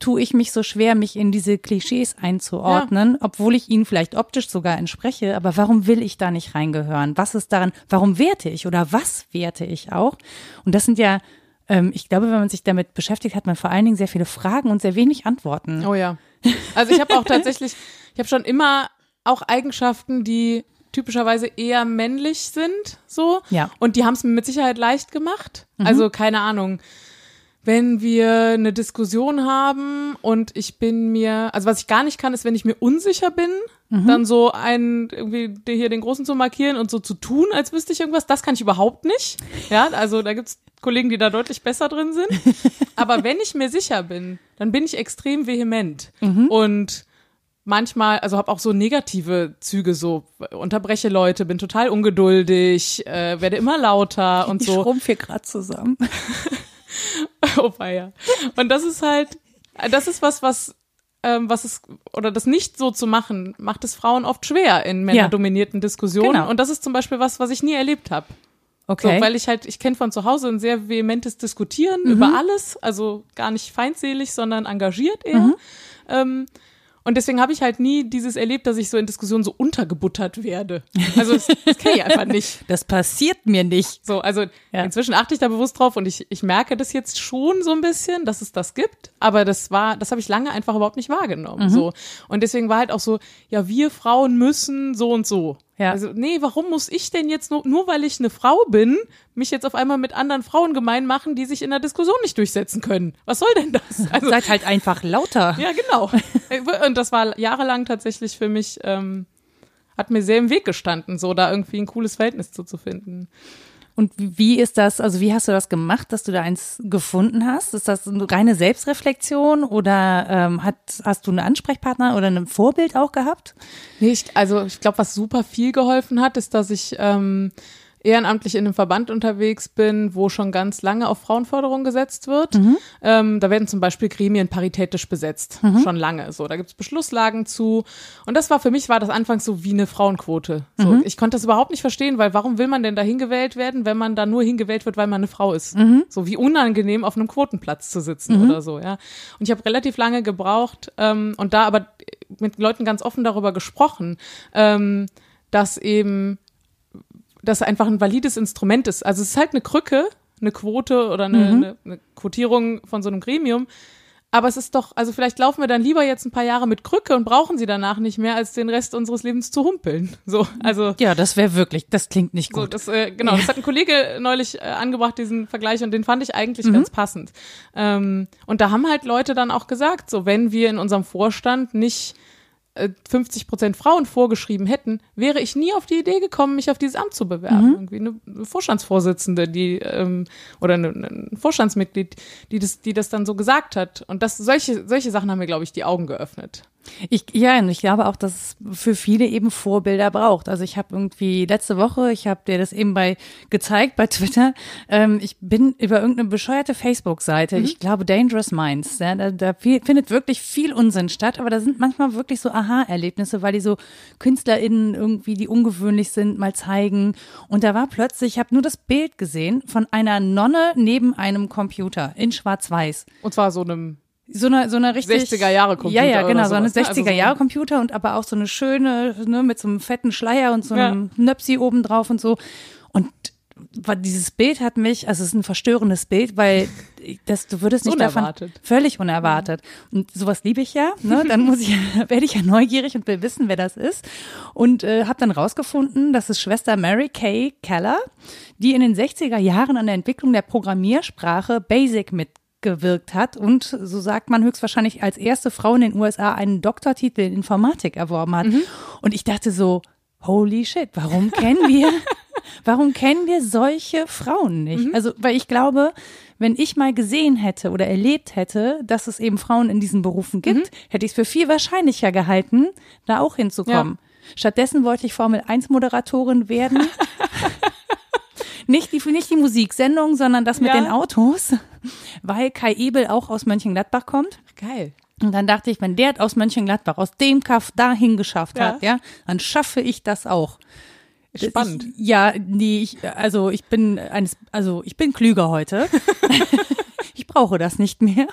tue ich mich so schwer, mich in diese Klischees einzuordnen, obwohl ich ihnen vielleicht optisch sogar entspreche? Aber warum will ich da nicht reingehören? Was ist daran? Warum werte ich oder was werte ich auch? Und das sind ja, ähm, ich glaube, wenn man sich damit beschäftigt, hat man vor allen Dingen sehr viele Fragen und sehr wenig Antworten. Oh ja. Also ich habe auch tatsächlich, ich habe schon immer auch Eigenschaften, die typischerweise eher männlich sind, so. Ja. Und die haben es mir mit Sicherheit leicht gemacht. Also keine Ahnung. Wenn wir eine Diskussion haben und ich bin mir, also was ich gar nicht kann, ist, wenn ich mir unsicher bin, dann so einen, irgendwie hier den Großen zu markieren und so zu tun, als wüsste ich irgendwas, das kann ich überhaupt nicht. Ja, also da gibt's Kollegen, die da deutlich besser drin sind. Aber wenn ich mir sicher bin, dann bin ich extrem vehement und manchmal, also habe auch so negative Züge, so unterbreche Leute, bin total ungeduldig, äh, werde immer lauter und Ich so. schrumpf hier gerade zusammen. Oh ja. Und das ist halt, das ist was, was, ähm, was es, oder das nicht so zu machen, macht es Frauen oft schwer in männerdominierten Diskussionen. Genau. Und das ist zum Beispiel was, was ich nie erlebt habe. Okay. So, weil ich halt, ich kenne von zu Hause ein sehr vehementes Diskutieren Mhm. über alles, also gar nicht feindselig, sondern engagiert eher. Mhm. Ähm, Und deswegen habe ich halt nie dieses erlebt, dass ich so in Diskussionen so untergebuttert werde. Also das, das kenne ich einfach nicht. Das passiert mir nicht. So, also Ja. inzwischen achte ich da bewusst drauf und ich, ich merke das jetzt schon so ein bisschen, dass es das gibt. Aber das war, das habe ich lange einfach überhaupt nicht wahrgenommen. So. Und deswegen war halt auch so, ja, wir Frauen müssen so und so. Ja. Also, nee, warum muss ich denn jetzt nur, nur weil ich eine Frau bin, mich jetzt auf einmal mit anderen Frauen gemein machen, die sich in der Diskussion nicht durchsetzen können? Was soll denn das? Also, Seid halt einfach lauter. ja, genau. Und das war jahrelang tatsächlich für mich, ähm, hat mir sehr im Weg gestanden, so da irgendwie ein cooles Verhältnis zuzufinden. Und wie ist das, also wie hast du das gemacht, dass du da eins gefunden hast? Ist das eine reine Selbstreflexion oder ähm, hat, hast du einen Ansprechpartner oder ein Vorbild auch gehabt? Nee, ich, also ich glaube, was super viel geholfen hat, ist, dass ich ähm, ehrenamtlich in einem Verband unterwegs bin, wo schon ganz lange auf Frauenförderung gesetzt wird. Ähm, da werden zum Beispiel Gremien paritätisch besetzt, schon lange. So, da gibt's Beschlusslagen zu. Und das war für mich war das anfangs so wie eine Frauenquote. So, Ich konnte das überhaupt nicht verstehen, weil warum will man denn da hingewählt werden, wenn man da nur hingewählt wird, weil man eine Frau ist? So wie unangenehm auf einem Quotenplatz zu sitzen oder so, ja. Und ich habe relativ lange gebraucht ähm, und da aber mit Leuten ganz offen darüber gesprochen, ähm, dass eben das einfach ein valides Instrument ist. Also es ist halt eine Krücke, eine Quote oder eine, eine, eine Quotierung von so einem Gremium. Aber es ist doch, also vielleicht laufen wir dann lieber jetzt ein paar Jahre mit Krücke und brauchen sie danach nicht mehr, als den Rest unseres Lebens zu humpeln. So, also Ja, das wäre wirklich, das klingt nicht so, gut. das, äh, genau, das hat ein Kollege neulich äh, angebracht, diesen Vergleich, und den fand ich eigentlich ganz passend. Ähm, und da haben halt Leute dann auch gesagt, so wenn wir in unserem Vorstand nicht 50 Prozent Frauen vorgeschrieben hätten, wäre ich nie auf die Idee gekommen, mich auf dieses Amt zu bewerben. Irgendwie eine, Vorstandsvorsitzende, die ähm, oder ein Vorstandsmitglied, die das, die das dann so gesagt hat. Und das solche solche Sachen haben mir, glaube ich, die Augen geöffnet. Ich, ja, und ich glaube auch, dass es für viele eben Vorbilder braucht. Also ich habe irgendwie letzte Woche, ich habe dir das eben bei gezeigt bei Twitter, ähm, ich bin über irgendeine bescheuerte Facebook-Seite, ich glaube Dangerous Minds, ja, da, da viel, findet wirklich viel Unsinn statt, aber da sind manchmal wirklich so Aha-Erlebnisse, weil die so KünstlerInnen irgendwie, die ungewöhnlich sind, mal zeigen. Und da war plötzlich, ich habe nur das Bild gesehen von einer Nonne neben einem Computer in Schwarz-Weiß Und zwar so einem so eine so eine richtig 60er Jahre Computer Ja, ja, genau, so eine sowas, ne? Also 60er so- Jahre Computer und aber auch so eine schöne ne, mit so einem fetten Schleier und so einem Nöpsi oben drauf und so und dieses Bild hat mich, also es ist ein verstörendes Bild, weil das, du würdest nicht Unerwartet. davon völlig unerwartet. Und sowas liebe ich ja. Ne? Dann muss ich, werde ich ja neugierig und will wissen, wer das ist. Und äh, habe dann rausgefunden, das ist Schwester Mary Kay Keller, die in den 60er Jahren an der Entwicklung der Programmiersprache Basic mitgewirkt hat und so sagt man höchstwahrscheinlich als erste Frau in den USA einen Doktortitel in Informatik erworben hat. Und ich dachte so, holy shit, warum kennen wir, warum kennen wir solche Frauen nicht? Also, weil ich glaube, wenn ich mal gesehen hätte oder erlebt hätte, dass es eben Frauen in diesen Berufen gibt, hätte ich es für viel wahrscheinlicher gehalten, da auch hinzukommen. Stattdessen wollte ich Formel 1 Moderatorin werden. nicht die, nicht die Musiksendung, sondern das mit Ja. den Autos, weil Kai Ebel auch aus Mönchengladbach kommt. geil. Und dann dachte ich, wenn der aus Mönchengladbach, aus dem Kaff dahin geschafft Ja. hat, ja, dann schaffe ich das auch. Spannend. Ich, ja, nee, ich, also ich bin eines, also ich bin klüger heute. ich brauche das nicht mehr.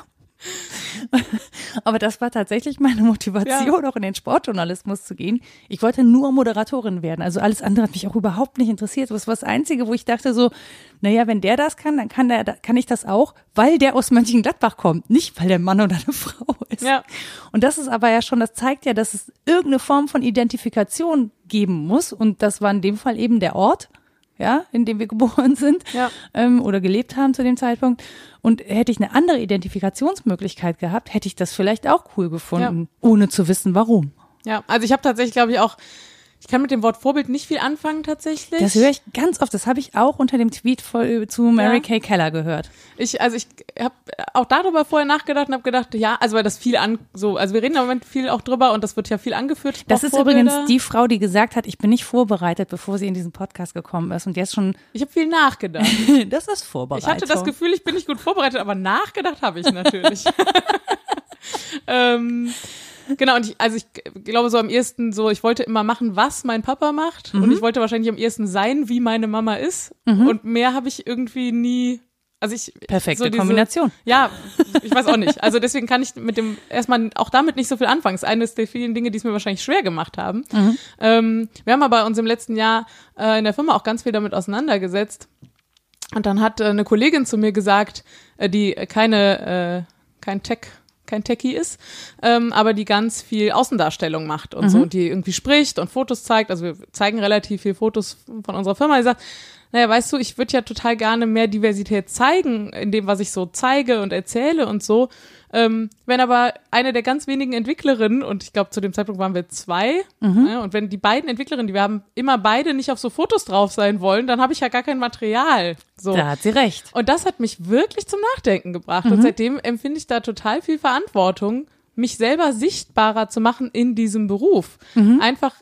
Aber das war tatsächlich meine Motivation, auch in den Sportjournalismus zu gehen. Ich wollte nur Moderatorin werden. Also alles andere hat mich auch überhaupt nicht interessiert. Das war das Einzige, wo ich dachte so, naja, wenn der das kann, dann kann, der, kann ich das auch, weil der aus Mönchengladbach kommt, nicht weil der Mann oder eine Frau ist. Ja. Und das ist aber ja schon, das zeigt ja, dass es irgendeine Form von Identifikation geben muss. Und das war in dem Fall eben der Ort, ja, in dem wir geboren sind Ja. ähm, oder gelebt haben zu dem Zeitpunkt. Und hätte ich eine andere Identifikationsmöglichkeit gehabt, hätte ich das vielleicht auch cool gefunden, ohne zu wissen, warum. Ja, also ich habe tatsächlich, glaube ich, auch, ich kann mit dem Wort Vorbild nicht viel anfangen tatsächlich. Das höre ich ganz oft. Das habe ich auch unter dem Tweet voll, zu Mary Ja. Kay Keller gehört. Ich, also ich habe auch darüber vorher nachgedacht und habe gedacht, ja, also weil das viel an, so, also wir reden im Moment viel auch drüber und das wird ja viel angeführt. Das ist Vorbilder. übrigens die Frau, die gesagt hat, ich bin nicht vorbereitet, bevor sie in diesen Podcast gekommen ist. Und jetzt schon, Ich habe viel nachgedacht. das ist Ich Vorbereitung. hatte das Gefühl, ich bin nicht gut vorbereitet, aber nachgedacht habe ich natürlich. ähm, genau, und ich, also ich glaube so am ehesten so, ich wollte immer machen, was mein Papa macht und ich wollte wahrscheinlich am ehesten sein, wie meine Mama ist und mehr habe ich irgendwie nie Also ich Perfekte so diese- Kombination. Ja, ich weiß auch nicht. Also deswegen kann ich mit dem erstmal auch damit nicht so viel anfangen. Das ist eines der vielen Dinge, die es mir wahrscheinlich schwer gemacht haben. Ähm, wir haben aber uns im letzten Jahr äh, in der Firma auch ganz viel damit auseinandergesetzt. Und dann hat äh, eine Kollegin zu mir gesagt, äh, die keine, äh, kein Tech, kein Techie ist, ähm, aber die ganz viel Außendarstellung macht und so und die irgendwie spricht und Fotos zeigt. Also wir zeigen relativ viel Fotos von unserer Firma. Die sagt, naja, weißt du, ich würde ja total gerne mehr Diversität zeigen in dem, was ich so zeige und erzähle und so. Ähm, wenn aber eine der ganz wenigen Entwicklerinnen, und ich glaube, zu dem Zeitpunkt waren wir zwei, ja, und wenn die beiden Entwicklerinnen, die wir haben, immer beide nicht auf so Fotos drauf sein wollen, dann habe ich ja gar kein Material. So. Da hat sie recht. Und das hat mich wirklich zum Nachdenken gebracht. Und seitdem empfinde ich da total viel Verantwortung, mich selber sichtbarer zu machen in diesem Beruf. Einfach,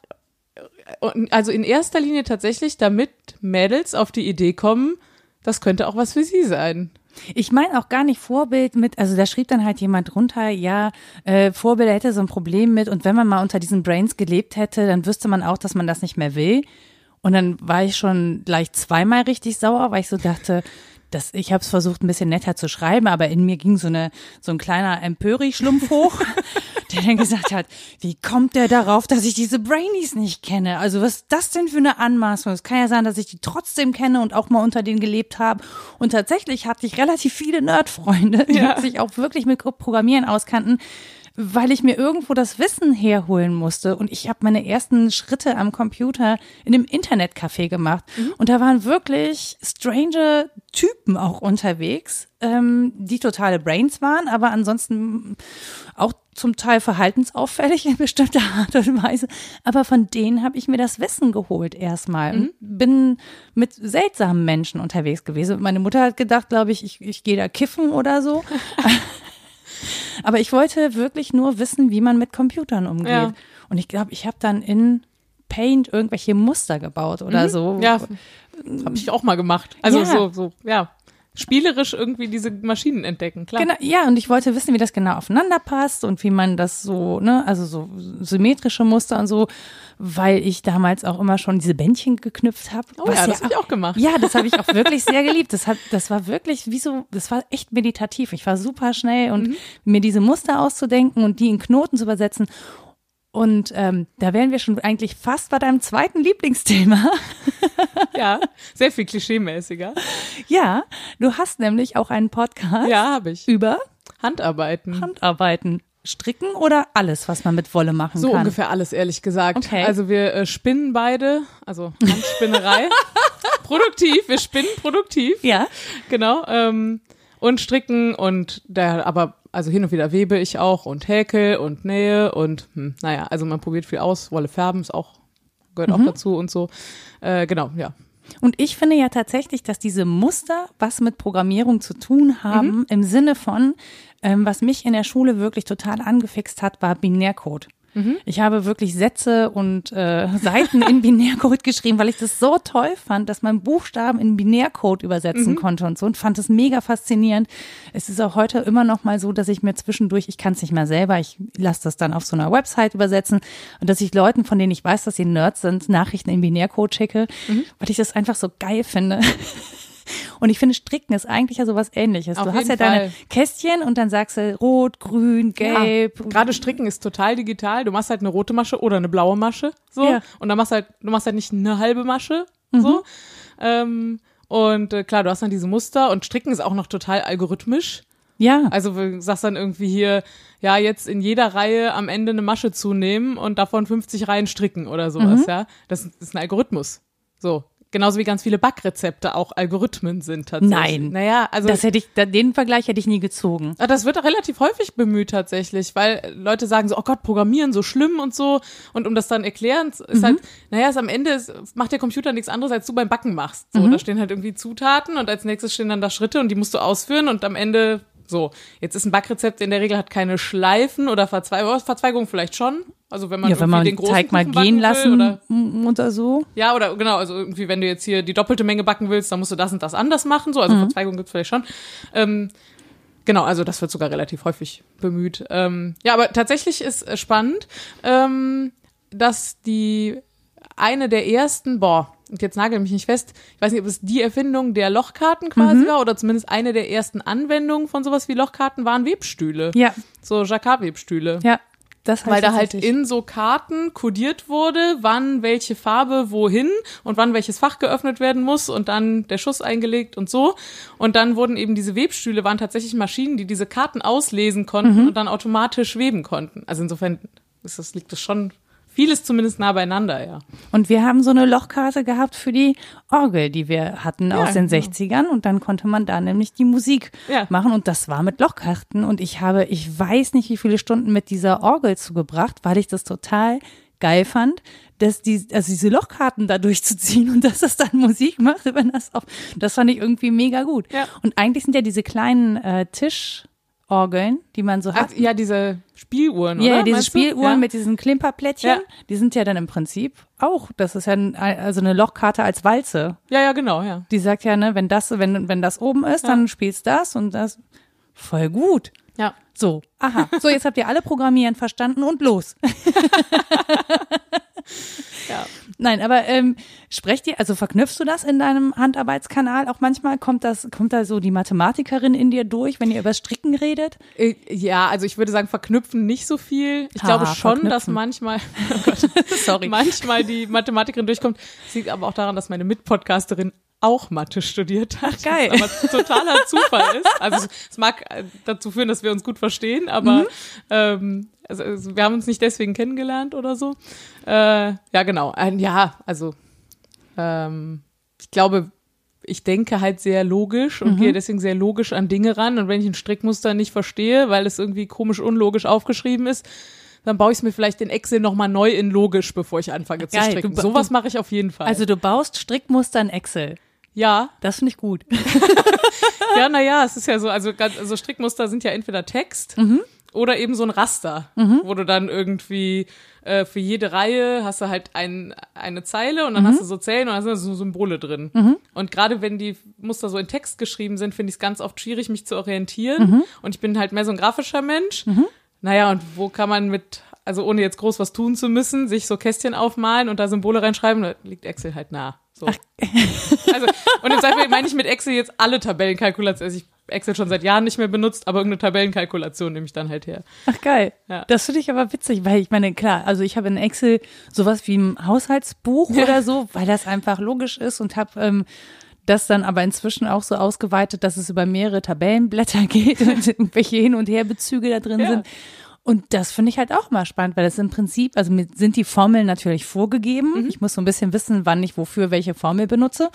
äh, also in erster Linie tatsächlich, damit Mädels auf die Idee kommen, das könnte auch was für sie sein. Ich meine auch gar nicht Vorbild mit, also da schrieb dann halt jemand drunter, ja, äh, Vorbilder hätte so ein Problem mit und wenn man mal unter diesen Brains gelebt hätte, dann wüsste man auch, dass man das nicht mehr will. Und dann war ich schon gleich zweimal richtig sauer, weil ich so dachte, das, ich habe es versucht, ein bisschen netter zu schreiben, aber in mir ging so eine so ein kleiner Empöri-Schlumpf hoch, der dann gesagt hat, wie kommt der darauf, dass ich diese Brainies nicht kenne? Also was ist das denn für eine Anmaßung? Es kann ja sein, dass ich die trotzdem kenne und auch mal unter denen gelebt habe. Und tatsächlich hatte ich relativ viele Nerd-Freunde, die Ja. sich auch wirklich mit Programmieren auskannten weil ich mir irgendwo das Wissen herholen musste. Und ich habe meine ersten Schritte am Computer in einem Internetcafé gemacht. Und da waren wirklich strange Typen auch unterwegs, ähm, die totale Brains waren, aber ansonsten auch zum Teil verhaltensauffällig in bestimmter Art und Weise. Aber von denen habe ich mir das Wissen geholt erstmal. Und Bin mit seltsamen Menschen unterwegs gewesen. Meine Mutter hat gedacht, glaube ich, ich, ich gehe da kiffen oder so. Aber ich wollte wirklich nur wissen, wie man mit Computern umgeht. Ja. Und ich glaube, ich habe dann in Paint irgendwelche Muster gebaut oder so. Ja, habe ich auch mal gemacht. Also Ja. so, so, ja. Spielerisch irgendwie diese Maschinen entdecken, klar. Genau, ja, und ich wollte wissen, wie das genau aufeinander passt und wie man das so, ne, also so symmetrische Muster und so, weil ich damals auch immer schon diese Bändchen geknüpft habe. Oh ja, das hab ich auch gemacht. Ja, das habe ich auch wirklich sehr geliebt. Das hat, das war wirklich wie so, das war echt meditativ. Ich war super schnell und Mhm. mir diese Muster auszudenken und die in Knoten zu übersetzen. Und ähm, da wären wir schon eigentlich fast bei deinem zweiten Lieblingsthema. Ja, sehr viel klischeemäßiger. ja, du hast nämlich auch einen Podcast Ja, habe ich. über Handarbeiten. Handarbeiten. Stricken oder alles, was man mit Wolle machen So kann? ungefähr alles, ehrlich gesagt. Okay. Also wir äh, spinnen beide, also Handspinnerei. produktiv, wir spinnen produktiv. Ja. Genau. Ähm, und stricken und da, aber also hin und wieder webe ich auch und häkel und nähe und hm, naja, also man probiert viel aus. Wolle färben ist auch, gehört Mhm. auch dazu und so. Äh, genau, ja. Und ich finde ja tatsächlich, dass diese Muster was mit Programmierung zu tun haben, Mhm. im Sinne von, ähm, was mich in der Schule wirklich total angefixt hat, war Binärcode. Mhm. Ich habe wirklich Sätze und äh, Seiten in Binärcode geschrieben, weil ich das so toll fand, dass man Buchstaben in Binärcode übersetzen Mhm. konnte und so und fand es mega faszinierend. Es ist auch heute immer noch mal so, dass ich mir zwischendurch, ich kann es nicht mehr selber, ich lasse das dann auf so einer Website übersetzen und dass ich Leuten, von denen ich weiß, dass sie Nerds sind, Nachrichten in Binärcode schicke, Mhm. weil ich das einfach so geil finde. Und ich finde, Stricken ist eigentlich ja sowas ähnliches. Auf du hast ja jeden deine Fall. Kästchen und dann sagst du rot, grün, gelb. Ja, Gerade stricken ist total digital. Du machst halt eine rote Masche oder eine blaue Masche, so. Ja. Und dann machst halt, du machst halt nicht eine halbe Masche, Mhm. so. Ähm, und äh, klar, du hast dann diese Muster und stricken ist auch noch total algorithmisch. Ja. Also du sagst dann irgendwie hier, ja, jetzt in jeder Reihe am Ende eine Masche zunehmen und davon 50 Reihen stricken oder Mhm. sowas, ja. Das ist ein Algorithmus. So. Genauso wie ganz viele Backrezepte auch Algorithmen sind tatsächlich. Nein. Naja, also. das hätte ich, den Vergleich hätte ich nie gezogen. Ah, Das wird auch relativ häufig bemüht tatsächlich, weil Leute sagen so, oh Gott, Programmieren so schlimm und so. Und um das dann erklären, ist halt, naja, ist am Ende ist, macht der Computer nichts anderes, als du beim Backen machst. So, da stehen halt irgendwie Zutaten und als nächstes stehen dann da Schritte und die musst du ausführen und am Ende so. Jetzt ist ein Backrezept in der Regel hat keine Schleifen oder Verzweigung, Verzweigung vielleicht schon. Also wenn man Ja, wenn man den großen Teig mal Kuchen backen gehen lassen oder oder so. ja, oder genau, also irgendwie, wenn du jetzt hier die doppelte Menge backen willst, dann musst du das und das anders machen. So, also Verzweigung gibt's vielleicht schon. Ähm, genau, also das wird sogar relativ häufig bemüht. Ähm, ja, aber tatsächlich ist äh, spannend, ähm, dass die eine der ersten, boah, und jetzt nagel mich nicht fest, ich weiß nicht, ob es die Erfindung der Lochkarten quasi war oder zumindest eine der ersten Anwendungen von sowas wie Lochkarten waren Webstühle. Ja, So Jacquard-Webstühle. ja. Das Weil heißt da halt tatsächlich- in so Karten kodiert wurde, wann welche Farbe wohin und wann welches Fach geöffnet werden muss und dann der Schuss eingelegt und so. Und dann wurden eben diese Webstühle, waren tatsächlich Maschinen, die diese Karten auslesen konnten und dann automatisch weben konnten. Also insofern ist das, liegt das schon vieles zumindest nah beieinander, ja. Und wir haben so eine Lochkarte gehabt für die Orgel, die wir hatten Ja, aus den genau. 60ern. Und dann konnte man da nämlich die Musik Ja. machen. Und das war mit Lochkarten. Und ich habe, ich weiß nicht, wie viele Stunden mit dieser Orgel zugebracht, weil ich das total geil fand, dass die, also diese Lochkarten da durchzuziehen und dass das dann Musik macht, wenn das auf, das fand ich irgendwie mega gut. Ja. Und eigentlich sind ja diese kleinen äh, Tischorgeln, die man so hat, Ach, ja, diese Spieluhren, ja, oder? ja, diese du? Spieluhren ja. mit diesen Klimperplättchen, Ja. die sind ja dann im Prinzip auch, das ist ja ein, also eine Lochkarte als Walze. Ja, ja, genau, ja. Die sagt ja, ne, wenn das, wenn, wenn das oben ist, dann spielst das und das. Voll gut. Ja. So, aha. So, jetzt habt ihr alle Programmieren verstanden und los. Ja. Nein, aber ähm, sprecht ihr, also verknüpfst du das in deinem Handarbeitskanal auch manchmal? Kommt das, kommt da so die Mathematikerin in dir durch, wenn ihr über Stricken redet? Äh, Ja, also ich würde sagen, verknüpfen nicht so viel. Ich Haha, glaube schon, dass manchmal, oh Gott, Sorry. manchmal die Mathematikerin durchkommt. Das liegt aber auch daran, dass meine Mitpodcasterin auch Mathe studiert hat. geil. Was aber totaler Zufall ist. Also es, mag äh, dazu führen, dass wir uns gut verstehen, aber Mhm. ähm, also, also wir haben uns nicht deswegen kennengelernt oder so. Äh, ja, genau. Ein, ja, also ähm, ich glaube, ich denke halt sehr logisch und gehe deswegen sehr logisch an Dinge ran. Und wenn ich ein Strickmuster nicht verstehe, weil es irgendwie komisch unlogisch aufgeschrieben ist, dann baue ich es mir vielleicht in Excel nochmal neu in logisch, bevor ich anfange zu Geil, stricken. du- Sowas mache ich auf jeden Fall. Also du baust Strickmuster in Excel. Ja, Das finde ich gut. ja, naja, es ist ja so, also, ganz, also Strickmuster sind ja entweder Text oder eben so ein Raster, wo du dann irgendwie äh, für jede Reihe hast du halt ein, eine Zeile und dann hast du so Zellen und dann sind so Symbole drin. Und gerade wenn die Muster so in Text geschrieben sind, finde ich es ganz oft schwierig, mich zu orientieren. Und ich bin halt mehr so ein grafischer Mensch. Naja, und wo kann man mit, also ohne jetzt groß was tun zu müssen, sich so Kästchen aufmalen und da Symbole reinschreiben, da liegt Excel halt nah. So. Also, und im Zweifel meine ich mit Excel jetzt alle Tabellenkalkulationen. Also ich Excel schon seit Jahren nicht mehr benutzt, aber irgendeine Tabellenkalkulation nehme ich dann halt her. Ach geil. Ja. Das finde ich aber witzig, weil ich meine, klar, also ich habe in Excel sowas wie ein Haushaltsbuch oder so, weil das einfach logisch ist und habe ähm, das dann aber inzwischen auch so ausgeweitet, dass es über mehrere Tabellenblätter geht und irgendwelche Hin- und Herbezüge da drin Ja. sind. Und das finde ich halt auch mal spannend, weil das im Prinzip, also mir sind die Formeln natürlich vorgegeben. Mhm. Ich muss so ein bisschen wissen, wann ich wofür welche Formel benutze.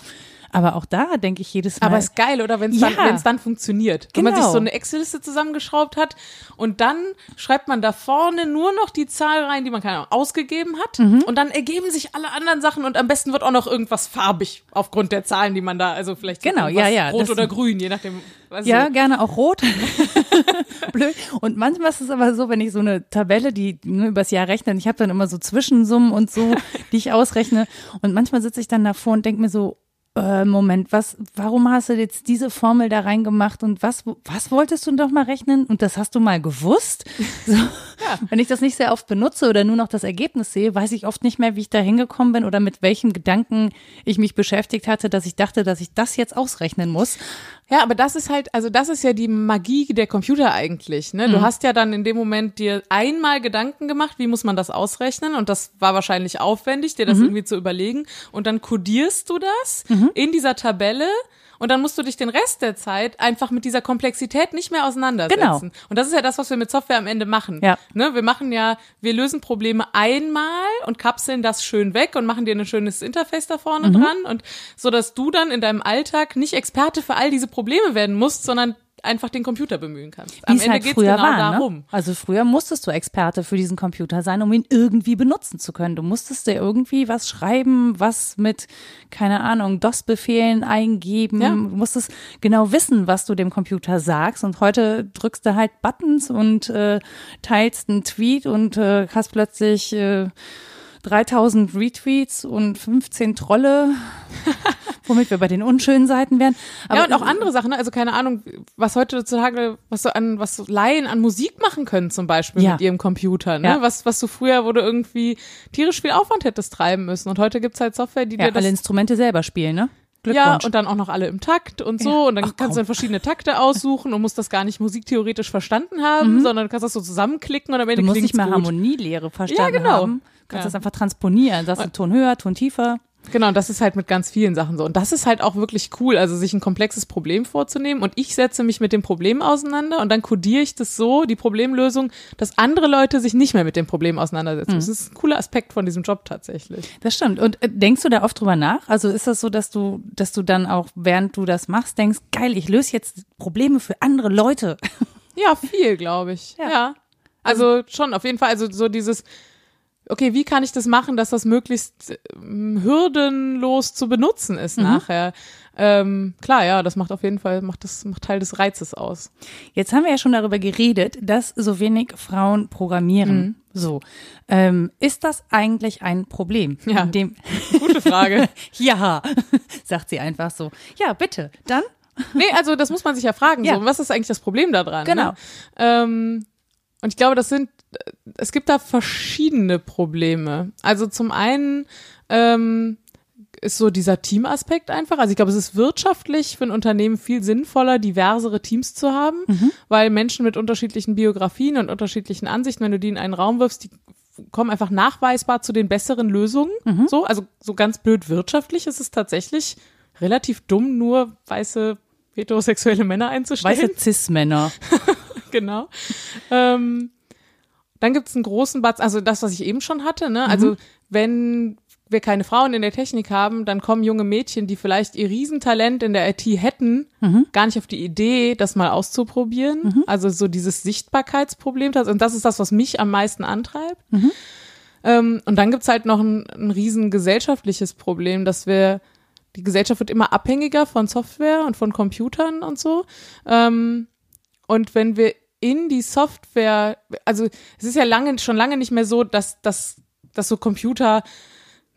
Aber auch da denke ich jedes Mal. Aber ist geil, oder? Wenn es dann, Ja. wenn's dann funktioniert. Wenn man sich Genau. so eine Excel-Liste zusammengeschraubt hat und dann schreibt man da vorne nur noch die Zahl rein, die man keine Ahnung, ausgegeben hat. Mhm. Und dann ergeben sich alle anderen Sachen und am besten wird auch noch irgendwas farbig aufgrund der Zahlen, die man da, also vielleicht so Genau, ja, ja, rot oder grün, je nachdem. Ja, gerne auch rot. Blöd. Und manchmal ist es aber so, wenn ich so eine Tabelle, die nur übers Jahr rechne, und ich habe dann immer so Zwischensummen und so, die ich ausrechne. Und manchmal sitze ich dann davor und denke mir so, äh, Moment, was, warum hast du jetzt diese Formel da reingemacht und was, was wolltest du doch mal rechnen? Und das hast du mal gewusst? So, Wenn ich das nicht sehr oft benutze oder nur noch das Ergebnis sehe, weiß ich oft nicht mehr, wie ich da hingekommen bin oder mit welchem Gedanken ich mich beschäftigt hatte, dass ich dachte, dass ich das jetzt ausrechnen muss. Ja, aber das ist halt, also das ist ja die Magie der Computer eigentlich. Ne? Mhm. Du hast ja dann in dem Moment dir einmal Gedanken gemacht, wie muss man das ausrechnen? Und das war wahrscheinlich aufwendig, dir Mhm. das irgendwie zu überlegen. Und dann kodierst du das in dieser Tabelle. Und dann musst du dich den Rest der Zeit einfach mit dieser Komplexität nicht mehr auseinandersetzen. Genau. Und das ist ja das, was wir mit Software am Ende machen. Ja. Ne? Wir machen ja, wir lösen Probleme einmal und kapseln das schön weg und machen dir ein schönes Interface da Mhm. vorne dran und so, dass du dann in deinem Alltag nicht Experte für all diese Probleme werden musst, sondern einfach den Computer bemühen kannst. Am Wie es Ende halt geht's früher genau war, darum. Ne? Also früher musstest du Experte für diesen Computer sein, um ihn irgendwie benutzen zu können. Du musstest dir irgendwie was schreiben, was mit, keine Ahnung, DOS-Befehlen eingeben. Ja. Du musstest genau wissen, was du dem Computer sagst. Und heute drückst du halt Buttons und äh, teilst einen Tweet und äh, hast plötzlich äh, 3000 Retweets und 15 Trolle, womit wir bei den unschönen Seiten wären. Aber ja, und auch andere Sachen, ne? also keine Ahnung, was heutzutage, was so an, was so Laien an Musik machen können zum Beispiel ja. mit ihrem Computer, ne? Ja. Was, was du früher, wo du irgendwie tierisch viel Aufwand hättest treiben müssen und heute gibt's halt Software, die ja, dir das alle Instrumente selber spielen, ne? Ja, und dann auch noch alle im Takt und so. Ja. Und dann Ach, kannst du dann verschiedene Takte aussuchen und musst das gar nicht musiktheoretisch verstanden haben, mhm. sondern kannst das so zusammenklicken und am Ende Du musst nicht mehr gut. Harmonielehre verstanden ja, genau. haben. Du kannst ja. das einfach transponieren. Das ist ein Ton höher, Ton tiefer. Genau, das ist halt mit ganz vielen Sachen so. Und das ist halt auch wirklich cool, also sich ein komplexes Problem vorzunehmen. Und ich setze mich mit dem Problem auseinander und dann kodiere ich das so, die Problemlösung, dass andere Leute sich nicht mehr mit dem Problem auseinandersetzen. Mhm. Das ist ein cooler Aspekt von diesem Job tatsächlich. Das stimmt. Und äh, denkst du da oft drüber nach? Also ist das so, dass du, dass du dann auch, während du das machst, denkst, geil, ich löse jetzt Probleme für andere Leute? Ja, viel, glaube ich. Ja. ja. Also schon, auf jeden Fall. Also so dieses, okay, wie kann ich das machen, dass das möglichst ähm, hürdenlos zu benutzen ist mhm. nachher? Ähm, klar, ja, das macht auf jeden Fall, macht das, macht Teil des Reizes aus. Jetzt haben wir ja schon darüber geredet, dass so wenig Frauen programmieren. Mhm. So. Ähm, ist das eigentlich ein Problem? Ja. Dem gute Frage. ja, sagt sie einfach so. Ja, bitte, dann. nee, also das muss man sich ja fragen. Ja. So, was ist eigentlich das Problem daran? Ne? Genau. Ne? Ähm, und ich glaube, das sind es gibt da verschiedene Probleme. Also zum einen ähm, ist so dieser Teamaspekt einfach. Also ich glaube, es ist wirtschaftlich für ein Unternehmen viel sinnvoller, diversere Teams zu haben, mhm. weil Menschen mit unterschiedlichen Biografien und unterschiedlichen Ansichten, wenn du die in einen Raum wirfst, die kommen einfach nachweisbar zu den besseren Lösungen. Mhm. So, also so ganz blöd wirtschaftlich ist es tatsächlich relativ dumm, nur weiße heterosexuelle Männer einzustellen. Weiße Cis-Männer. genau. Ähm, dann gibt es einen großen Batz, also das, was ich eben schon hatte, ne? Also mhm. wenn wir keine Frauen in der Technik haben, dann kommen junge Mädchen, die vielleicht ihr Riesentalent in der IT hätten, mhm. gar nicht auf die Idee, das mal auszuprobieren. Mhm. Also so dieses Sichtbarkeitsproblem. Und das ist das, was mich am meisten antreibt. Mhm. Ähm, und dann gibt's halt noch ein, ein riesen gesellschaftliches Problem, dass wir, die Gesellschaft wird immer abhängiger von Software und von Computern und so. Ähm, und wenn wir in die Software, also es ist ja lange, schon lange nicht mehr so, dass, dass, dass so Computer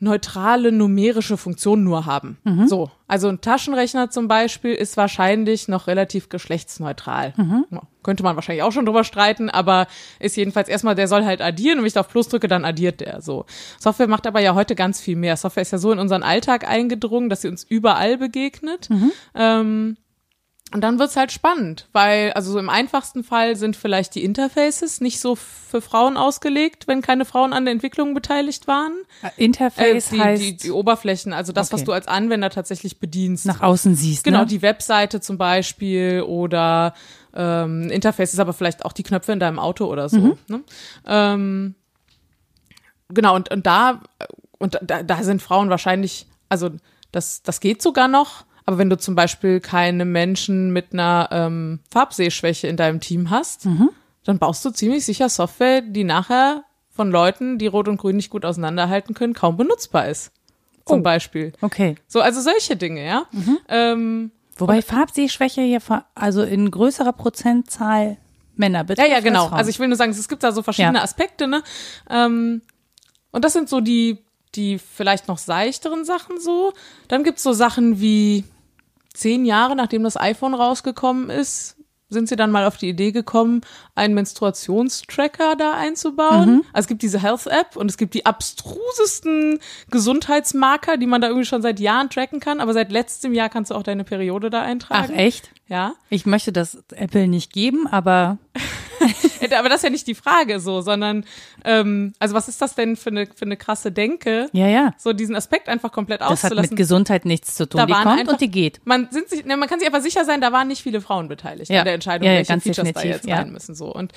neutrale numerische Funktionen nur haben. Mhm. So, also ein Taschenrechner zum Beispiel ist wahrscheinlich noch relativ geschlechtsneutral. Mhm. Ja, könnte man wahrscheinlich auch schon drüber streiten, aber ist jedenfalls erstmal, der soll halt addieren und wenn ich da auf Plus drücke, dann addiert der so. Software macht aber ja heute ganz viel mehr. Software ist ja so in unseren Alltag eingedrungen, dass sie uns überall begegnet. Mhm. Ähm, und dann wird's halt spannend, weil, also so im einfachsten Fall sind vielleicht die Interfaces nicht so für Frauen ausgelegt, wenn keine Frauen an der Entwicklung beteiligt waren. Äh, Interface äh, die, heißt die, die Oberflächen, also das, okay. was du als Anwender tatsächlich bedienst. Nach außen siehst. Genau, ne? die Webseite zum Beispiel oder ähm, Interface ist aber vielleicht auch die Knöpfe in deinem Auto oder so. Mhm. Ne? Ähm, genau, und, und da, und da, da sind Frauen wahrscheinlich, also das, das geht sogar noch aber wenn du zum Beispiel keine Menschen mit einer ähm, Farbsehschwäche in deinem Team hast, mhm. dann baust du ziemlich sicher Software, die nachher von Leuten, die Rot und Grün nicht gut auseinanderhalten können, kaum benutzbar ist. Zum oh. Beispiel. Okay. So, also solche Dinge, ja. Mhm. Ähm, Wobei Farbsehschwäche hier, also in größerer Prozentzahl Männer betrifft. Ja, ja, genau. Also ich will nur sagen, es gibt da so verschiedene ja. Aspekte, ne? Ähm, und das sind so die, die vielleicht noch seichteren Sachen so. Dann gibt's so Sachen wie, zehn Jahre nachdem das iPhone rausgekommen ist, sind sie dann mal auf die Idee gekommen, einen Menstruationstracker da einzubauen. Mhm. Also es gibt diese Health-App und es gibt die abstrusesten Gesundheitsmarker, die man da irgendwie schon seit Jahren tracken kann, aber seit letztem Jahr kannst du auch deine Periode da eintragen. Ach echt? Ja. Ich möchte das Apple nicht geben, aber aber das ist ja nicht die Frage so, sondern ähm, also was ist das denn für eine für eine krasse Denke? Ja, ja. So diesen Aspekt einfach komplett das auszulassen. Das hat mit Gesundheit nichts zu tun. Da die kommt einfach, und die geht. Man sind sich, ne, man kann sich einfach sicher sein, da waren nicht viele Frauen beteiligt ja. an der Entscheidung, ja, ja, welche Features da jetzt rein müssen so und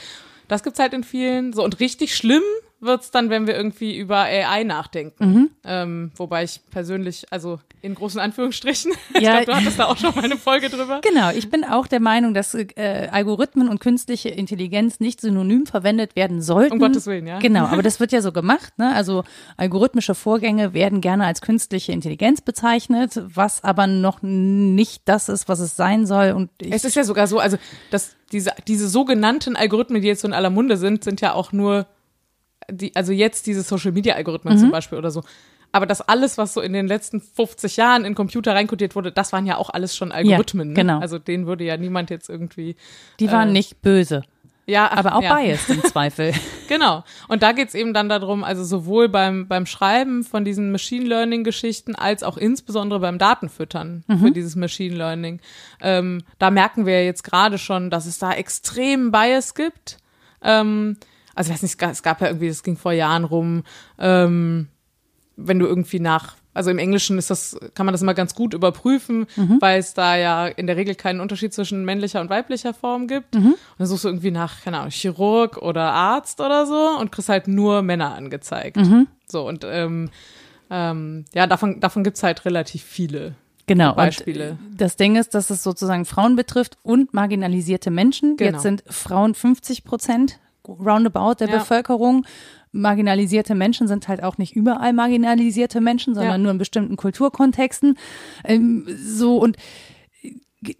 das gibt's halt in vielen so und richtig schlimm wird's dann, wenn wir irgendwie über AI nachdenken. Mhm. Ähm, wobei ich persönlich, also in großen Anführungsstrichen, ja, ich glaube, du hattest da auch schon mal eine Folge drüber. Genau, ich bin auch der Meinung, dass äh, Algorithmen und künstliche Intelligenz nicht synonym verwendet werden sollten. Um Gottes Willen, ja. Genau, aber das wird ja so gemacht. Ne? Also algorithmische Vorgänge werden gerne als künstliche Intelligenz bezeichnet, was aber noch nicht das ist, was es sein soll. Und es ist ja sogar so, also dass diese, diese sogenannten Algorithmen, die jetzt so in aller Munde sind, sind ja auch nur die, also jetzt diese Social Media Algorithmen zum Beispiel oder so. Aber das alles, was so in den letzten 50 Jahren in Computer reinkodiert wurde, das waren ja auch alles schon Algorithmen. ne? genau. Also denen würde ja niemand jetzt irgendwie. Die waren Äh, nicht böse, Ja, ach, aber auch ja. biased im Zweifel. Genau. Und da geht's eben dann darum, also sowohl beim, beim Schreiben von diesen Machine Learning-Geschichten als auch insbesondere beim Datenfüttern für dieses Machine Learning. Ähm, da merken wir jetzt gerade schon, dass es da extrem Bias gibt. Ähm, also ich weiß nicht, es gab, es gab ja irgendwie, das ging vor Jahren rum, ähm, wenn du irgendwie nach also im Englischen ist das, kann man das immer ganz gut überprüfen, weil es da ja in der Regel keinen Unterschied zwischen männlicher und weiblicher Form gibt. Und dann suchst du irgendwie nach, keine Ahnung, Chirurg oder Arzt oder so und kriegst halt nur Männer angezeigt. So, und ähm, ähm, ja, davon, davon gibt's halt relativ viele. Genau. Beispiele. Und das Ding ist, dass es sozusagen Frauen betrifft und marginalisierte Menschen. Genau. Jetzt sind Frauen 50 Prozent roundabout der Ja. Bevölkerung. Marginalisierte Menschen sind halt auch nicht überall marginalisierte Menschen, sondern Ja. nur in bestimmten Kulturkontexten. Ähm, so und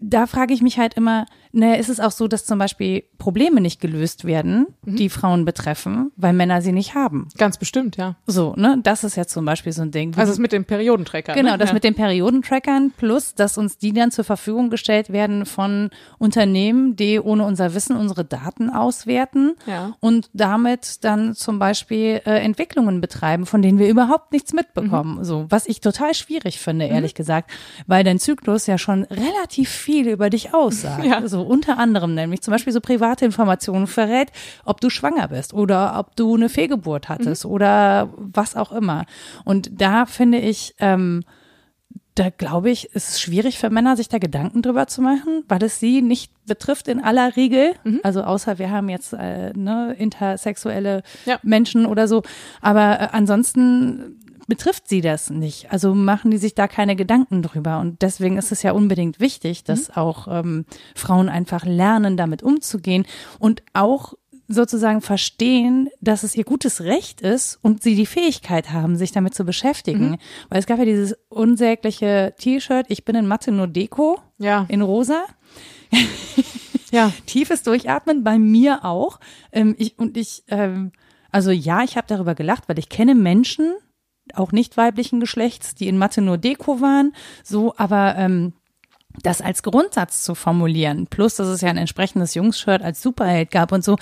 da frage ich mich halt immer, naja, ist es auch so, dass zum Beispiel Probleme nicht gelöst werden, Mhm. die Frauen betreffen, weil Männer sie nicht haben? Ganz bestimmt, ja. So, ne? Das ist ja zum Beispiel so ein Ding. Also das mit dem Periodentracker. Genau, ne? das ja. mit den Periodentrackern plus, dass uns die dann zur Verfügung gestellt werden von Unternehmen, die ohne unser Wissen unsere Daten auswerten Ja. und damit dann zum Beispiel äh, Entwicklungen betreiben, von denen wir überhaupt nichts mitbekommen. Mhm. So, was ich total schwierig finde, ehrlich gesagt, weil dein Zyklus ja schon relativ viel über dich aussagt. Ja. So unter anderem nämlich zum Beispiel so private Informationen verrät, ob du schwanger bist oder ob du eine Fehlgeburt hattest oder was auch immer. Und da finde ich, ähm, da glaube ich, ist es schwierig für Männer, sich da Gedanken drüber zu machen, weil es sie nicht betrifft in aller Regel. Also außer wir haben jetzt äh, ne, intersexuelle Ja. Menschen oder so. Aber äh, ansonsten betrifft sie das nicht. Also machen die sich da keine Gedanken drüber. Und deswegen ist es ja unbedingt wichtig, dass auch ähm, Frauen einfach lernen, damit umzugehen und auch sozusagen verstehen, dass es ihr gutes Recht ist und sie die Fähigkeit haben, sich damit zu beschäftigen. Weil es gab ja dieses unsägliche T-Shirt, ich bin in Mathe nur Deko Ja. in rosa. Ja. Tiefes Durchatmen bei mir auch. Ähm, ich, und ich, ähm, also ja, ich habe darüber gelacht, weil ich kenne Menschen, auch nicht weiblichen Geschlechts, die in Mathe nur Deko waren, so, aber ähm, das als Grundsatz zu formulieren, plus dass es ja ein entsprechendes Jungs-Shirt als Superheld gab und so,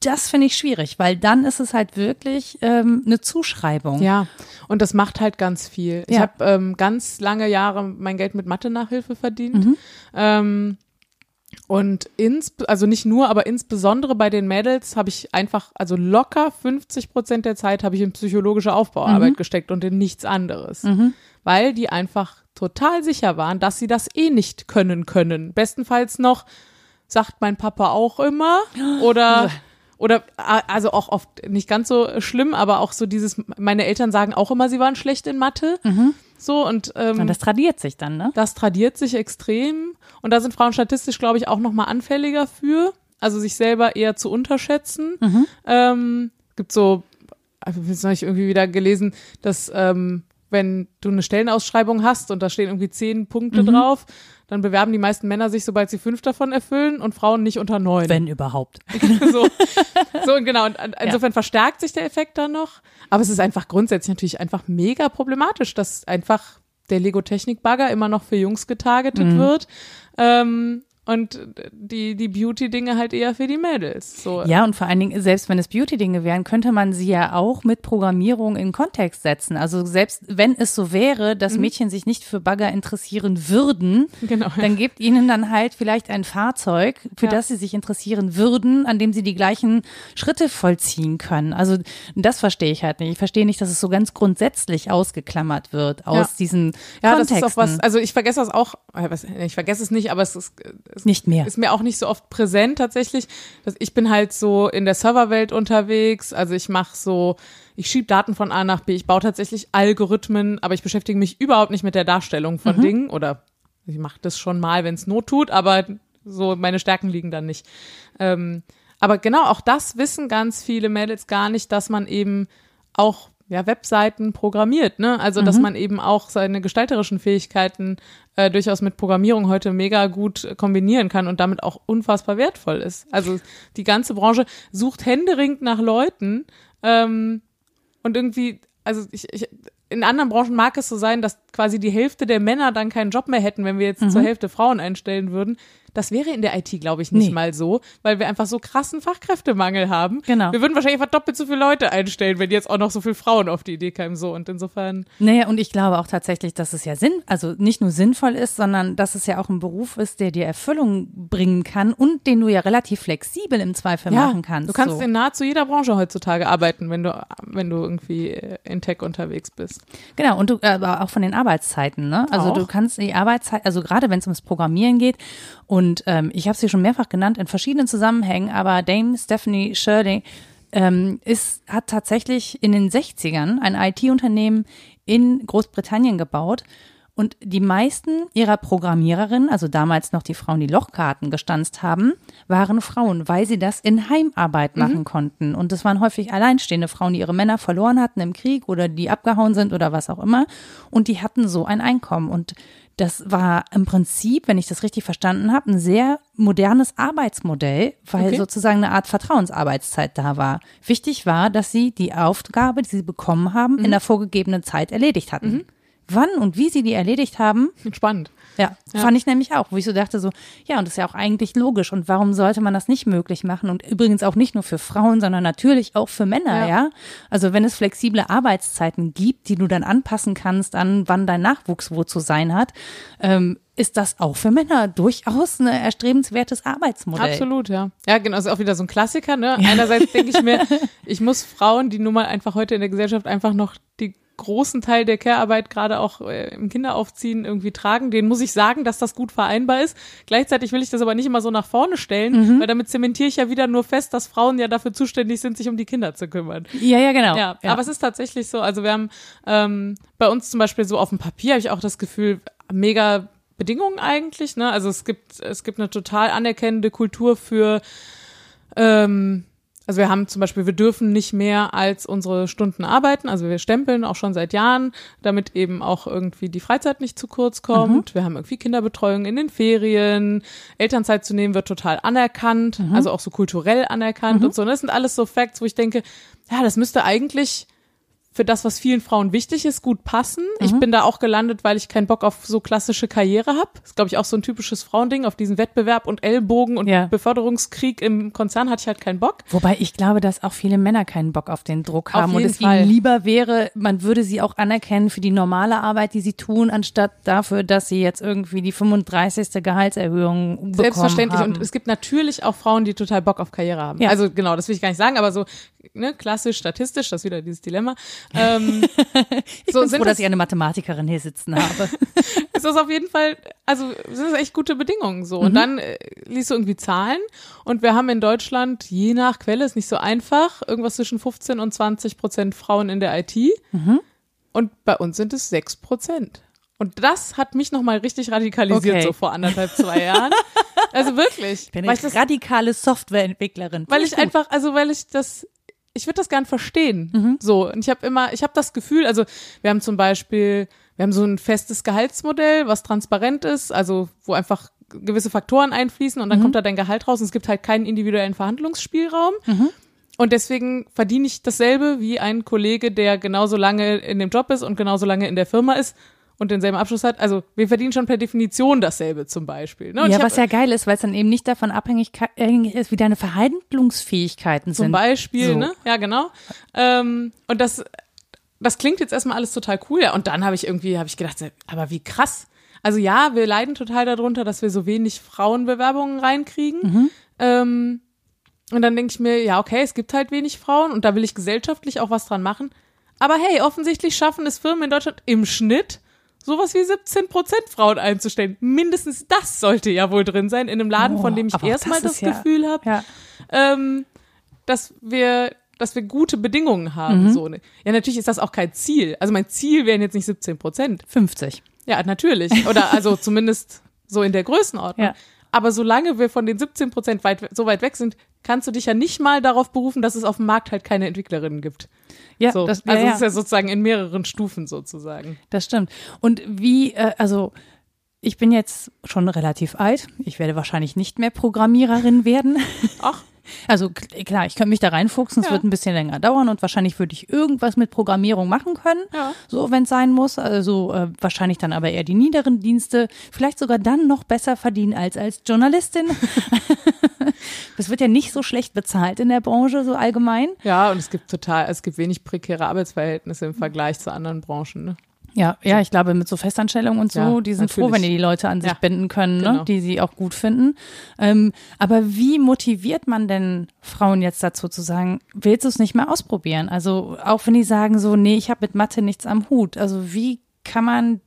das finde ich schwierig, weil dann ist es halt wirklich ähm, eine Zuschreibung. Ja, und das macht halt ganz viel. Ich Ja. habe ähm, ganz lange Jahre mein Geld mit Mathe-Nachhilfe verdient. Mhm. Ähm, und ins, also nicht nur, aber insbesondere bei den Mädels habe ich einfach, also locker 50 Prozent der Zeit habe ich in psychologische Aufbauarbeit Mhm. gesteckt und in nichts anderes. Weil die einfach total sicher waren, dass sie das eh nicht können können. Bestenfalls noch, sagt mein Papa auch immer. Oder, oder, also auch oft nicht ganz so schlimm, aber auch so dieses, meine Eltern sagen auch immer, sie waren schlecht in Mathe. So, und, ähm, Und das tradiert sich dann, ne? das tradiert sich extrem. Und da sind Frauen statistisch, glaube ich, auch noch mal anfälliger für. Also sich selber eher zu unterschätzen. Ähm, gibt so, also jetzt habe ich irgendwie wieder gelesen, dass ähm, wenn du eine Stellenausschreibung hast und da stehen irgendwie zehn Punkte drauf, dann bewerben die meisten Männer sich, sobald sie fünf davon erfüllen und Frauen nicht unter neun. Wenn überhaupt. so, so und genau. Und insofern verstärkt sich der Effekt dann noch. Aber es ist einfach grundsätzlich natürlich einfach mega problematisch, dass einfach der Lego-Technik-Bagger immer noch für Jungs getargetet wird. Ähm, und die, die Beauty-Dinge halt eher für die Mädels. So. Ja, und vor allen Dingen, selbst wenn es Beauty-Dinge wären, könnte man sie ja auch mit Programmierung in Kontext setzen. Also selbst wenn es so wäre, dass Mädchen sich nicht für Bagger interessieren würden, Genau, dann gibt ihnen dann halt vielleicht ein Fahrzeug, für Ja. das sie sich interessieren würden, an dem sie die gleichen Schritte vollziehen können. Also das verstehe ich halt nicht. Ich verstehe nicht, dass es so ganz grundsätzlich ausgeklammert wird aus Ja. diesen Ja, Kontexten. das ist auch was, also ich vergesse das auch, äh, ich vergesse es nicht, aber es ist, es Nicht mehr. ist mir auch nicht so oft präsent tatsächlich. Dass ich bin halt so in der Serverwelt unterwegs, also ich mache so, ich schiebe Daten von A nach B, ich baue tatsächlich Algorithmen, aber ich beschäftige mich überhaupt nicht mit der Darstellung von Dingen oder ich mache das schon mal, wenn es Not tut, aber so meine Stärken liegen dann nicht. Ähm, aber genau, auch das wissen ganz viele Mädels gar nicht, dass man eben auch ja, Webseiten programmiert, ne? Also, dass man eben auch seine gestalterischen Fähigkeiten äh, durchaus mit Programmierung heute mega gut kombinieren kann und damit auch unfassbar wertvoll ist. Also die ganze Branche sucht händeringend nach Leuten, Ähm, und irgendwie, also ich, ich, in anderen Branchen mag es so sein, dass quasi die Hälfte der Männer dann keinen Job mehr hätten, wenn wir jetzt zur Hälfte Frauen einstellen würden. Das wäre in der IT, glaube ich, nicht Nee. mal so, weil wir einfach so krassen Fachkräftemangel haben. Genau. Wir würden wahrscheinlich einfach doppelt so viele Leute einstellen, wenn jetzt auch noch so viele Frauen auf die Idee kämen. So und insofern. Naja, und ich glaube auch tatsächlich, dass es ja Sinn, also nicht nur sinnvoll ist, sondern dass es ja auch ein Beruf ist, der dir Erfüllung bringen kann und den du ja relativ flexibel im Zweifel machen kannst. du kannst so. in nahezu jeder Branche heutzutage arbeiten, wenn du wenn du irgendwie äh, in Tech unterwegs bist. Genau, und du, aber auch von den Arbeitszeiten, ne? Also Auch. du kannst die Arbeitszeit, also gerade wenn es ums Programmieren geht, und ähm, ich habe es hier schon mehrfach genannt in verschiedenen Zusammenhängen, aber Dame Stephanie Shirley ähm, ist, hat tatsächlich in den 60ern ein IT-Unternehmen in Großbritannien gebaut. Und die meisten ihrer Programmiererinnen, also damals noch die Frauen, die Lochkarten gestanzt haben, waren Frauen, weil sie das in Heimarbeit machen konnten. Und das waren häufig alleinstehende Frauen, die ihre Männer verloren hatten im Krieg oder die abgehauen sind oder was auch immer. Und die hatten so ein Einkommen. Und das war im Prinzip, wenn ich das richtig verstanden habe, ein sehr modernes Arbeitsmodell, weil Okay. sozusagen eine Art Vertrauensarbeitszeit da war. Wichtig war, dass sie die Aufgabe, die sie bekommen haben, in der vorgegebenen Zeit erledigt hatten. Wann und wie sie die erledigt haben, Spannend. Ja, fand ich nämlich auch, wo ich so dachte so, ja, und das ist ja auch eigentlich logisch und warum sollte man das nicht möglich machen und übrigens auch nicht nur für Frauen, sondern natürlich auch für Männer, ja. Ja. Also wenn es flexible Arbeitszeiten gibt, die du dann anpassen kannst an wann dein Nachwuchs wo zu sein hat, ähm, ist das auch für Männer durchaus ein erstrebenswertes Arbeitsmodell. Absolut, ja. Ja, genau, ist auch wieder so ein Klassiker, ne? Einerseits denke ich mir, ich muss Frauen, die nun mal einfach heute in der Gesellschaft einfach noch die großen Teil der Care-Arbeit gerade auch äh, im Kinderaufziehen irgendwie tragen, denen muss ich sagen, dass das gut vereinbar ist. Gleichzeitig will ich das aber nicht immer so nach vorne stellen, weil damit zementiere ich ja wieder nur fest, dass Frauen ja dafür zuständig sind, sich um die Kinder zu kümmern. Ja, ja, genau. Ja, aber es ist tatsächlich so. Also wir haben ähm, bei uns zum Beispiel so auf dem Papier habe ich auch das Gefühl, mega Bedingungen eigentlich. Ne? Also es gibt es gibt eine total anerkennende Kultur für ähm, also wir haben zum Beispiel, wir dürfen nicht mehr als unsere Stunden arbeiten. Also wir stempeln auch schon seit Jahren, damit eben auch irgendwie die Freizeit nicht zu kurz kommt. Wir haben irgendwie Kinderbetreuung in den Ferien. Elternzeit zu nehmen wird total anerkannt, also auch so kulturell anerkannt und so. Und das sind alles so Facts, wo ich denke, ja, das müsste eigentlich für das, was vielen Frauen wichtig ist, gut passen. Ich bin da auch gelandet, weil ich keinen Bock auf so klassische Karriere habe. Ist, glaube ich, auch so ein typisches Frauending, auf diesen Wettbewerb und Ellbogen und Ja. Beförderungskrieg im Konzern hatte ich halt keinen Bock. Wobei ich glaube, dass auch viele Männer keinen Bock auf den Druck Auf haben und jeden es Fall. ihnen lieber wäre, man würde sie auch anerkennen für die normale Arbeit, die sie tun, anstatt dafür, dass sie jetzt irgendwie die 35. Gehaltserhöhung bekommen Selbstverständlich. haben. Und es gibt natürlich auch Frauen, die total Bock auf Karriere haben. Ja. Also genau, das will ich gar nicht sagen, aber so ne, klassisch, statistisch, das ist wieder dieses Dilemma. Ähm, ich so bin froh, das- dass ich eine Mathematikerin hier sitzen habe. ist das auf jeden Fall, also sind das echt gute Bedingungen so. Und dann äh, liest du irgendwie Zahlen und wir haben in Deutschland, je nach Quelle, ist nicht so einfach, irgendwas zwischen 15 und 20 Prozent Frauen in der IT. Und bei uns sind es 6 Prozent. Und das hat mich nochmal richtig radikalisiert, Okay. so vor anderthalb, zwei Jahren. Also wirklich. Ich bin weil eine radikale Softwareentwicklerin. weil ich einfach, also weil ich das, ich würde das gern verstehen. Mhm. So und ich habe immer, ich habe das Gefühl, also wir haben zum Beispiel, wir haben so ein festes Gehaltsmodell, was transparent ist, also wo einfach gewisse Faktoren einfließen und dann Mhm. kommt da dein Gehalt raus und es gibt halt keinen individuellen Verhandlungsspielraum. Mhm. Und deswegen verdiene ich dasselbe wie ein Kollege, der genauso lange in dem Job ist und genauso lange in der Firma ist und denselben Abschluss hat. Also wir verdienen schon per Definition dasselbe zum Beispiel. Ne? Ja, hab- was ja geil ist, weil es dann eben nicht davon abhängig ist, wie deine Verhandlungsfähigkeiten Zum sind. Beispiel, So. ne? Ja, genau. Ähm, und das, das klingt jetzt erstmal alles total cool. Ja, und dann habe ich irgendwie, habe ich gedacht, aber wie krass. Also ja, wir leiden total darunter, dass wir so wenig Frauenbewerbungen reinkriegen. Mhm. Ähm, und dann denke ich mir, ja, okay, es gibt halt wenig Frauen und da will ich gesellschaftlich auch was dran machen. Aber hey, offensichtlich schaffen es Firmen in Deutschland im Schnitt, sowas wie 17 Prozent Frauen einzustellen. Mindestens das sollte ja wohl drin sein in einem Laden, Oh, von dem ich erstmal das das, ja- Gefühl habe, Ja. ähm, dass wir dass wir gute Bedingungen haben. Mhm. So. ne? Ja, natürlich ist das auch kein Ziel. Also mein Ziel wären jetzt nicht 17 Prozent. 50. Ja, natürlich. Oder also zumindest so in der Größenordnung. Ja. Aber solange wir von den 17 Prozent weit, so weit weg sind, kannst du dich ja nicht mal darauf berufen, dass es auf dem Markt halt keine Entwicklerinnen gibt. Ja, So. das, ja, also ja. es ist ja sozusagen in mehreren Stufen sozusagen. Das stimmt. Und wie, äh, also ich bin jetzt schon relativ alt. Ich werde wahrscheinlich nicht mehr Programmiererin werden. Ach, Also klar, ich könnte mich da reinfuchsen, es Ja. wird ein bisschen länger dauern und wahrscheinlich würde ich irgendwas mit Programmierung machen können, Ja. so wenn es sein muss. Also äh, wahrscheinlich dann aber eher die niederen Dienste, vielleicht sogar dann noch besser verdienen als als Journalistin. das wird ja nicht so schlecht bezahlt in der Branche so allgemein. Ja, und es gibt total, es gibt wenig prekäre Arbeitsverhältnisse im Vergleich zu anderen Branchen. Ne? Ja, ja, ich glaube mit so Festanstellungen und so, Ja, die sind froh, natürlich. wenn die die Leute an sich Ja, binden können, ne? genau. die sie auch gut finden. Ähm, aber wie motiviert man denn Frauen jetzt dazu zu sagen, willst du es nicht mehr ausprobieren? Also auch wenn die sagen so, nee, ich habe mit Mathe nichts am Hut. Also wie kann man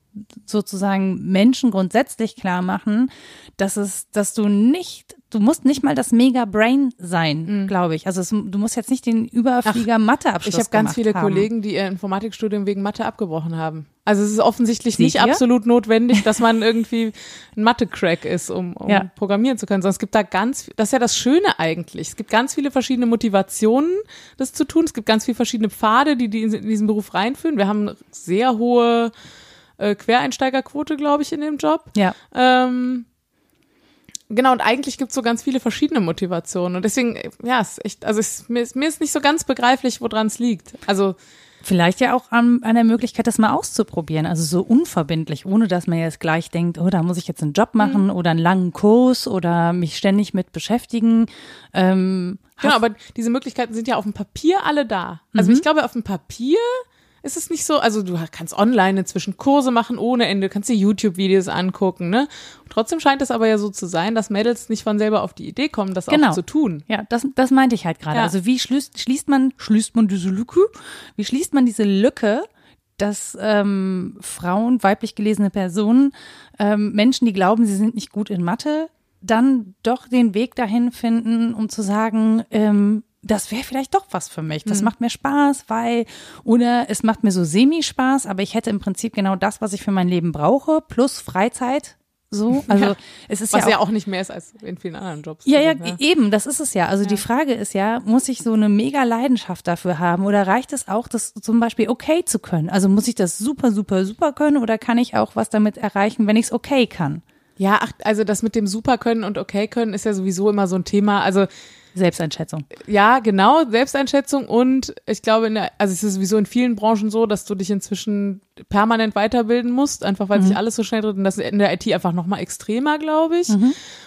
sozusagen Menschen grundsätzlich klar machen, dass es, dass du nicht, du musst nicht mal das Mega Brain sein, glaube ich. Also es, du musst jetzt nicht den Überflieger Matheabschluss Mhm. Ich habe ganz viele haben. Kollegen, die ihr Informatikstudium wegen Mathe abgebrochen haben. Also es ist offensichtlich Seht nicht ihr? absolut notwendig, dass man irgendwie ein Mathe-Crack ist, um, um Ja. programmieren zu können, sondern es gibt da ganz, das ist ja das Schöne eigentlich. Es gibt ganz viele verschiedene Motivationen, das zu tun. Es gibt ganz viele verschiedene Pfade, die, die in diesen Beruf reinführen. Wir haben eine sehr hohe äh, Quereinsteigerquote, glaube ich, in dem Job. Ja. Ähm, genau, und eigentlich gibt es so ganz viele verschiedene Motivationen. Und deswegen, äh, ja, es ist echt, also es, mir, ist, mir ist nicht so ganz begreiflich, woran es liegt. Also, Vielleicht ja auch an, an der Möglichkeit, das mal auszuprobieren. Also so unverbindlich, ohne dass man jetzt gleich denkt, oh, da muss ich jetzt einen Job machen Mhm. oder einen langen Kurs oder mich ständig mit beschäftigen. Ähm, genau, aber diese Möglichkeiten sind ja auf dem Papier alle da. Also ich glaube, auf dem Papier ist es nicht so, also du kannst online inzwischen Kurse machen ohne Ende, kannst dir YouTube-Videos angucken, ne? Und trotzdem scheint es aber ja so zu sein, dass Mädels nicht von selber auf die Idee kommen, das Genau. auch zu tun. Ja, das, das meinte ich halt gerade. Ja. Also wie schließt, schließt man, schließt man diese Lücke? Wie schließt man diese Lücke, dass ähm, Frauen, weiblich gelesene Personen, ähm, Menschen, die glauben, sie sind nicht gut in Mathe, dann doch den Weg dahin finden, um zu sagen, ähm, das wäre vielleicht doch was für mich. Mhm. Das macht mir Spaß, weil, oder es macht mir so semi-Spaß, aber ich hätte im Prinzip genau das, was ich für mein Leben brauche, plus Freizeit. So, also Ja. es ist Was ja ja auch auch nicht mehr ist als in vielen anderen Jobs. ja, ja, Also, eben, das ist es ja. Also die Frage ist ja, muss ich so eine mega Leidenschaft dafür haben oder reicht es auch, das zum Beispiel okay zu können? Also muss ich das super, super, super können oder kann ich auch was damit erreichen, wenn ich es okay kann? Ja, ach, also das mit dem Superkönnen und okay können ist ja sowieso immer so ein Thema. Also Selbsteinschätzung. ja, genau, Selbsteinschätzung und ich glaube, in der, also es ist sowieso in vielen Branchen so, dass du dich inzwischen permanent weiterbilden musst, einfach weil sich alles so schnell dreht und das ist in der IT einfach nochmal extremer, glaube ich.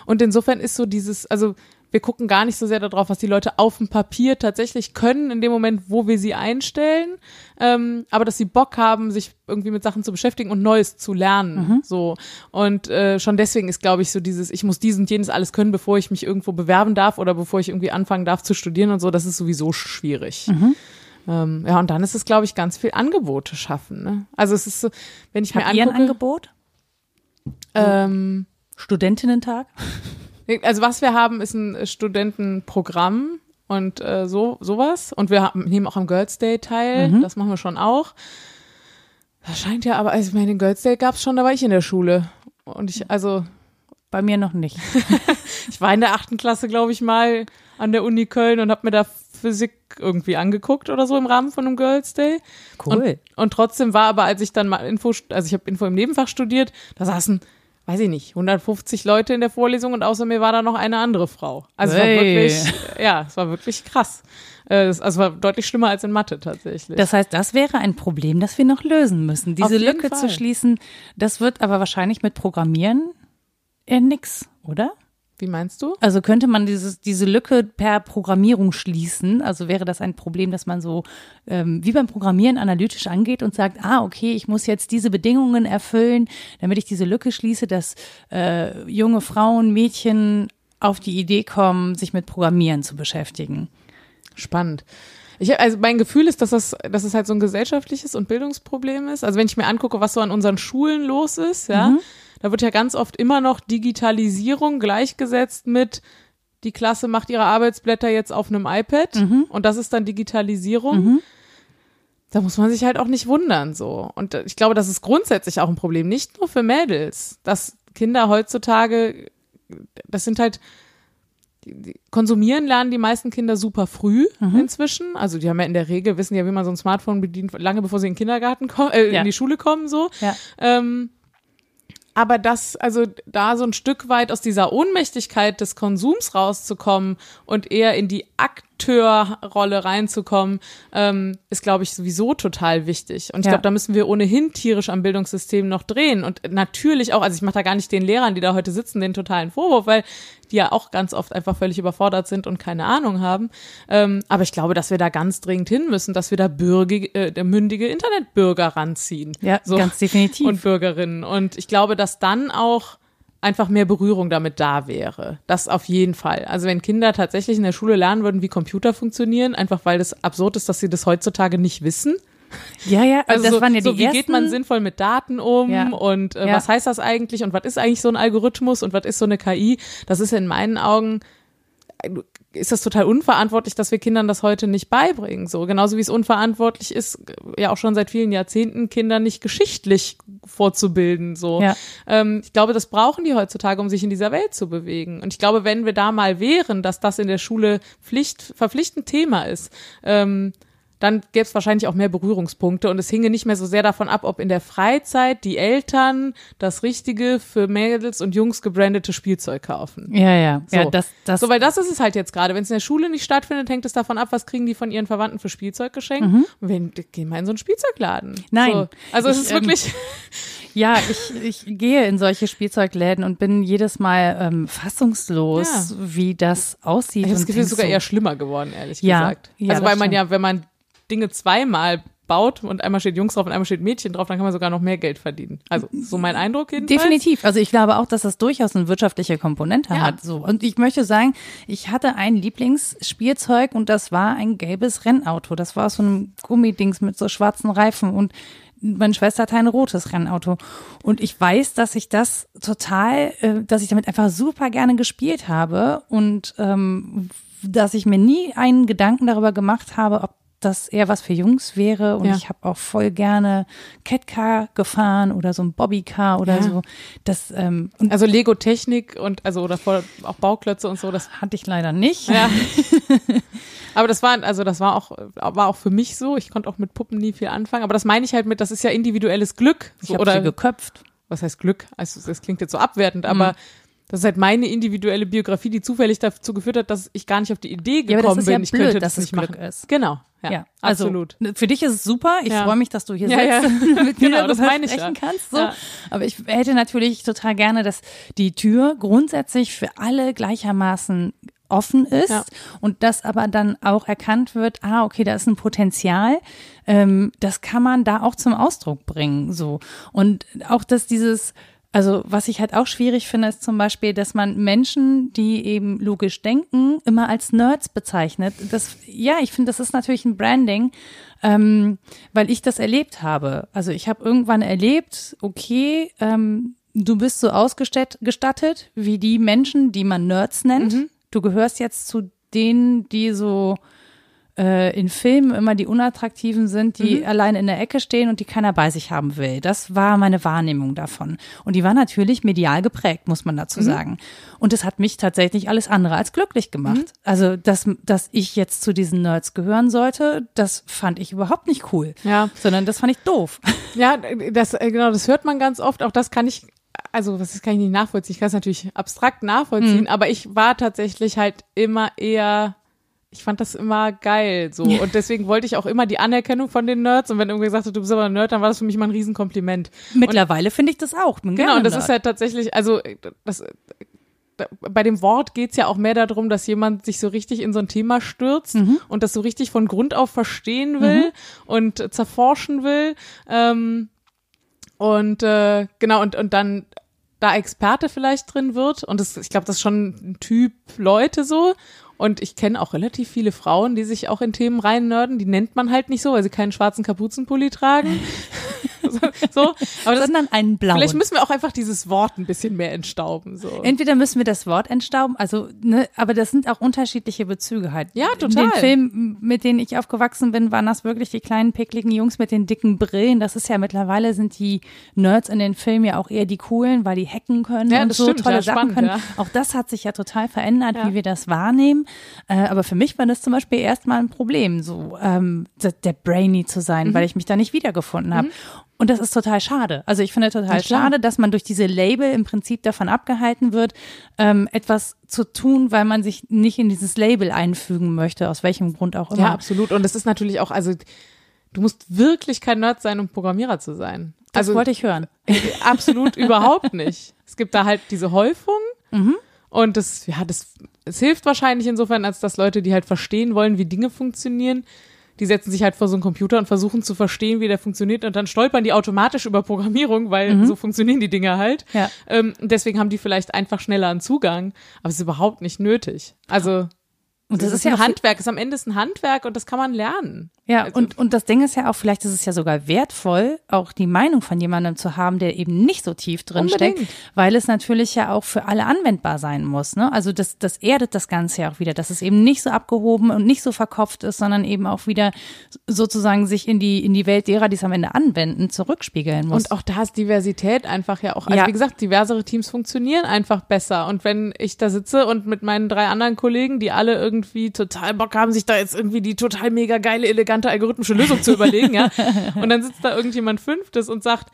Und insofern ist so dieses, also wir gucken gar nicht so sehr darauf, was die Leute auf dem Papier tatsächlich können, in dem Moment, wo wir sie einstellen, ähm, aber dass sie Bock haben, sich irgendwie mit Sachen zu beschäftigen und Neues zu lernen. So. Und äh, schon deswegen ist, glaube ich, so dieses, ich muss dies und jenes alles können, bevor ich mich irgendwo bewerben darf oder bevor ich irgendwie anfangen darf zu studieren und so, das ist sowieso schwierig. Ähm, ja, und dann ist es, glaube ich, ganz viel Angebote schaffen. Ne? Also es ist so, wenn ich mir Habt ihr ein angucke, Angebot? ähm, Studentinnentag? Also was wir haben, ist ein Studentenprogramm und äh, so sowas. Und wir haben, nehmen auch am Girls Day teil. Das machen wir schon auch. Das scheint ja, aber also ich meine, den Girls Day gab's schon, da war ich in der Schule. Und ich, also, Bei mir noch nicht. ich war in der achten Klasse, glaube ich, mal an der Uni Köln und habe mir da Physik irgendwie angeguckt oder so im Rahmen von einem Girls Day. Cool. Und, und trotzdem war aber, als ich dann mal Info, also ich habe Info im Nebenfach studiert, da saßen, weiß ich nicht, 150 Leute in der Vorlesung und außer mir war da noch eine andere Frau. Also es war Hey. wirklich, ja, es war wirklich krass. Äh, es- Also war deutlich schlimmer als in Mathe tatsächlich. Das heißt, das wäre ein Problem, das wir noch lösen müssen. Diese Lücke Fall. zu schließen, das wird aber wahrscheinlich mit Programmieren eher nix, oder? Wie meinst du? Also könnte man dieses, diese Lücke per Programmierung schließen? Also wäre das ein Problem, dass man so ähm, wie beim Programmieren analytisch angeht und sagt, ah, okay, ich muss jetzt diese Bedingungen erfüllen, damit ich diese Lücke schließe, dass äh, junge Frauen, Mädchen auf die Idee kommen, sich mit Programmieren zu beschäftigen. Spannend. Ich, also mein Gefühl ist, dass das, dass es halt so ein gesellschaftliches und Bildungsproblem ist. Also wenn ich mir angucke, was so an unseren Schulen los ist, ja, da wird ja ganz oft immer noch Digitalisierung gleichgesetzt mit die Klasse macht ihre Arbeitsblätter jetzt auf einem iPad und das ist dann Digitalisierung. Da muss man sich halt auch nicht wundern so. Und äh, ich glaube, das ist grundsätzlich auch ein Problem, nicht nur für Mädels, dass Kinder heutzutage, das sind halt konsumieren lernen die meisten Kinder super früh Mhm. inzwischen. Also die haben ja in der Regel, wissen ja, wie man so ein Smartphone bedient, lange bevor sie in den Kindergarten kommen, äh, Ja. in die Schule kommen, so. Ja. Ähm, aber das, also da so ein Stück weit aus dieser Ohnmächtigkeit des Konsums rauszukommen und eher in die Akteurrolle reinzukommen, ähm, ist, glaube ich, sowieso total wichtig. Und ich Ja. glaube, da müssen wir ohnehin tierisch am Bildungssystem noch drehen. Und natürlich auch, also ich mache da gar nicht den Lehrern, die da heute sitzen, den totalen Vorwurf, weil die ja auch ganz oft einfach völlig überfordert sind und keine Ahnung haben. Ähm, aber ich glaube, dass wir da ganz dringend hin müssen, dass wir da bürgige, äh, mündige Internetbürger ranziehen. Ja, ganz definitiv. Und Bürgerinnen. Und ich glaube, dass dann auch einfach mehr Berührung damit da wäre. Das auf jeden Fall. Also wenn Kinder tatsächlich in der Schule lernen würden, wie Computer funktionieren, einfach weil das absurd ist, dass sie das heutzutage nicht wissen. Ja, ja, Also das so, waren ja die so wie ersten. geht man sinnvoll mit Daten um Ja. und äh, Ja. was heißt das eigentlich und was ist eigentlich so ein Algorithmus und was ist so eine KI? Das ist in meinen Augen ist das total unverantwortlich, dass wir Kindern das heute nicht beibringen. So genauso wie es unverantwortlich ist, äh, ja auch schon seit vielen Jahrzehnten Kinder nicht geschichtlich vorzubilden. So, Ja. ähm, ich glaube, das brauchen die heutzutage, um sich in dieser Welt zu bewegen. Und ich glaube, wenn wir da mal wären, dass das in der Schule Pflicht, verpflichtend Thema ist, ähm, dann gäbe es wahrscheinlich auch mehr Berührungspunkte und es hinge nicht mehr so sehr davon ab, ob in der Freizeit die Eltern das richtige für Mädels und Jungs gebrandete Spielzeug kaufen. ja, ja, So. ja, das, das, So, weil das ist es halt jetzt gerade. Wenn es in der Schule nicht stattfindet, hängt es davon ab, was kriegen die von ihren Verwandten für Spielzeug geschenkt. Und wenn, gehen wir in so einen Spielzeugladen. Mhm. Nein. So. Also es Ich, ist ähm, wirklich, Ja, ich, ich gehe in solche Spielzeugläden und bin jedes Mal ähm, fassungslos, wie das aussieht. ich habe das Gefühl, es ist sogar so, eher schlimmer geworden, ehrlich Ja, gesagt. ja, also weil man stimmt. ja, wenn man Dinge zweimal baut und einmal steht Jungs drauf und einmal steht Mädchen drauf, dann kann man sogar noch mehr Geld verdienen. Also so mein Eindruck jedenfalls. Definitiv. Also ich glaube auch, dass das durchaus eine wirtschaftliche Komponente Ja. hat. So. Und ich möchte sagen, ich hatte ein Lieblingsspielzeug und das war ein gelbes Rennauto. Das war so einem Gummidings mit so schwarzen Reifen und meine Schwester hatte ein rotes Rennauto. Und ich weiß, dass ich das total, äh, dass ich damit einfach super gerne gespielt habe und ähm, dass ich mir nie einen Gedanken darüber gemacht habe, ob das eher was für Jungs wäre. Und Ja. ich habe auch voll gerne Catcar gefahren oder so ein Bobbycar oder Ja. so. Das ähm, Also Lego Technik und also oder voll, auch Bauklötze und so, das hatte ich leider nicht. Ja. aber das war, also das war auch, war auch für mich so. Ich konnte auch mit Puppen nie viel anfangen. Aber das meine ich halt mit, das ist ja individuelles Glück. Ich So, habe oder sie geköpft. was heißt Glück? Also das klingt jetzt so abwertend, aber das ist halt meine individuelle Biografie, die zufällig dazu geführt hat, dass ich gar nicht auf die Idee Ja, aber gekommen das ist bin, ja ich blöd, könnte dass das es nicht Glück machen. ist. Genau. Ja, Ja, absolut. Also, für dich ist es super. Ich Ja. freue mich, dass du hier Ja, sitzt ja. mit mir Genau, das darüber sprechen kannst. So. Aber ich hätte natürlich total gerne, dass die Tür grundsätzlich für alle gleichermaßen offen ist Ja. und dass aber dann auch erkannt wird, ah, okay, da ist ein Potenzial, ähm, das kann man da auch zum Ausdruck bringen, so. Und auch, dass dieses, also was ich halt auch schwierig finde, ist zum Beispiel, dass man Menschen, die eben logisch denken, immer als Nerds bezeichnet. Das, ja, ich finde, das ist natürlich ein Branding, ähm, weil ich das erlebt habe. Also ich habe irgendwann erlebt, okay, ähm, du bist so ausgestattet wie die Menschen, die man Nerds nennt. Du gehörst jetzt zu denen, die so äh, in Filmen immer die Unattraktiven sind, die allein in der Ecke stehen und die keiner bei sich haben will. Das war meine Wahrnehmung davon. Und die war natürlich medial geprägt, muss man dazu sagen. Und es hat mich tatsächlich alles andere als glücklich gemacht. Also, dass, dass ich jetzt zu diesen Nerds gehören sollte, das fand ich überhaupt nicht cool. Ja. Sondern das fand ich doof. Ja, das, äh, genau, das hört man ganz oft. Auch das kann ich, also das kann ich nicht nachvollziehen. Ich kann es natürlich abstrakt nachvollziehen, aber ich war tatsächlich halt immer eher, ich fand das immer geil so. Und deswegen wollte ich auch immer die Anerkennung von den Nerds. Und wenn irgendwer gesagt hat, du bist aber ein Nerd, dann war das für mich mal ein Riesenkompliment. Mittlerweile finde ich das auch. Bin Genau, und das Nerd. ist halt tatsächlich, also das, da- bei dem Wort geht's ja auch mehr darum, dass jemand sich so richtig in so ein Thema stürzt und das so richtig von Grund auf verstehen will und zerforschen will. Ähm, und äh, genau, und, und dann da Experte vielleicht drin wird. Und das, ich glaube, das ist schon ein Typ Leute so. Und ich kenne auch relativ viele Frauen, die sich auch in Themen rein nerden. Die nennt man halt nicht so, weil sie keinen schwarzen Kapuzenpulli tragen. so, aber das, sondern einen blauen. vielleicht müssen wir auch einfach dieses Wort ein bisschen mehr entstauben. So. Entweder müssen wir das Wort entstauben, also, ne, aber das sind auch unterschiedliche Bezüge halt. Ja, In total. den Filmen, mit denen ich aufgewachsen bin, waren das wirklich die kleinen, pickligen Jungs mit den dicken Brillen. Das ist ja mittlerweile sind die Nerds in den Filmen ja auch eher die coolen, weil die hacken können Ja, und so stimmt, tolle ja, Sachen spannend, können. ja. Auch das hat sich ja total verändert, wie wir das wahrnehmen. Äh, aber für mich war das zum Beispiel erstmal ein Problem, so ähm, der der Brainy zu sein, Mhm. weil ich mich da nicht wiedergefunden habe. Und das ist total schade. Also ich finde total schade, dass man durch diese Label im Prinzip davon abgehalten wird, ähm, etwas zu tun, weil man sich nicht in dieses Label einfügen möchte, aus welchem Grund auch immer. Ja, absolut. Und es ist natürlich auch, also du musst wirklich kein Nerd sein, um Programmierer zu sein. Das also wollte ich hören. absolut überhaupt nicht. Es gibt da halt diese Häufung Mhm. und das, ja, das, es hilft wahrscheinlich insofern, als dass Leute, die halt verstehen wollen, wie Dinge funktionieren, die setzen sich halt vor so einen Computer und versuchen zu verstehen, wie der funktioniert und dann stolpern die automatisch über Programmierung, weil so funktionieren die Dinge halt. Mhm. Ja. Ähm, deswegen haben die vielleicht einfach schneller einen Zugang, aber es ist überhaupt nicht nötig. Also Und das, ist ja ein Handwerk, ist am Ende ist ein Handwerk und das kann man lernen. Ja, Also- und, und das Ding ist ja auch, vielleicht ist es ja sogar wertvoll, auch die Meinung von jemandem zu haben, der eben nicht so tief drin steckt, weil es natürlich ja auch für alle anwendbar sein muss. Ne? Also das, das erdet das Ganze ja auch wieder, dass es eben nicht so abgehoben und nicht so verkopft ist, sondern eben auch wieder sozusagen sich in die, in die Welt derer, die es am Ende anwenden, zurückspiegeln muss. Und auch da ist Diversität einfach ja auch, also Ja. wie gesagt, diversere Teams funktionieren einfach besser. Und wenn ich da sitze und mit meinen drei anderen Kollegen, die alle irgendwie total Bock haben, sich da jetzt irgendwie die total mega geile, elegante algorithmische Lösung zu überlegen, ja. Und dann sitzt da irgendjemand Fünftes und sagt,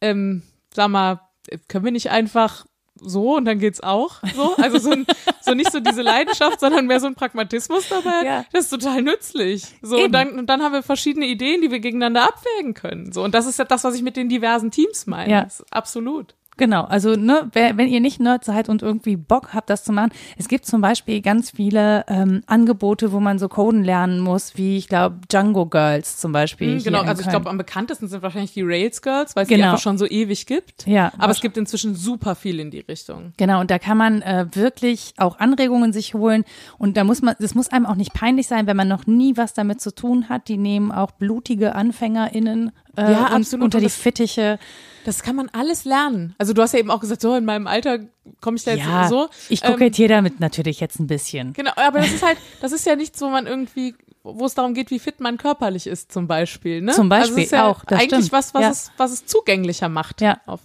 ähm, sag mal, können wir nicht einfach so und dann geht's auch so. Also so, ein, so nicht so diese Leidenschaft, sondern mehr so ein Pragmatismus dabei. Ja. Das ist total nützlich. So Eben. und dann, und dann haben wir verschiedene Ideen, die wir gegeneinander abwägen können. So und das ist ja das, was ich mit den diversen Teams meine. Ja. Absolut. Genau, also ne, wenn ihr nicht Nerd seid und irgendwie Bock habt, das zu machen, es gibt zum Beispiel ganz viele ähm, Angebote, wo man so Coden lernen muss, wie ich glaube Django Girls zum Beispiel. hier genau, also ich glaube, am bekanntesten sind wahrscheinlich die Rails Girls, weil es die Genau. einfach schon so ewig gibt. Ja, Aber es gibt inzwischen super viel in die Richtung. Genau, und da kann man äh, wirklich auch Anregungen sich holen. Und da muss man, das muss einem auch nicht peinlich sein, wenn man noch nie was damit zu tun hat. Die nehmen auch blutige AnfängerInnen äh, Ja, und- absolut. unter die Fittiche. Das kann man alles lernen. Also du hast ja eben auch gesagt, so in meinem Alter komme ich da jetzt Ja, so. ich Ähm, kokettiere damit natürlich jetzt ein bisschen. Genau, aber das ist halt, das ist ja nichts, wo man irgendwie, wo es darum geht, wie fit man körperlich ist, zum Beispiel. Ne? Zum Beispiel also es ist ja auch, das eigentlich stimmt. was, was Ja. es, was es zugänglicher macht. Ja. Auf,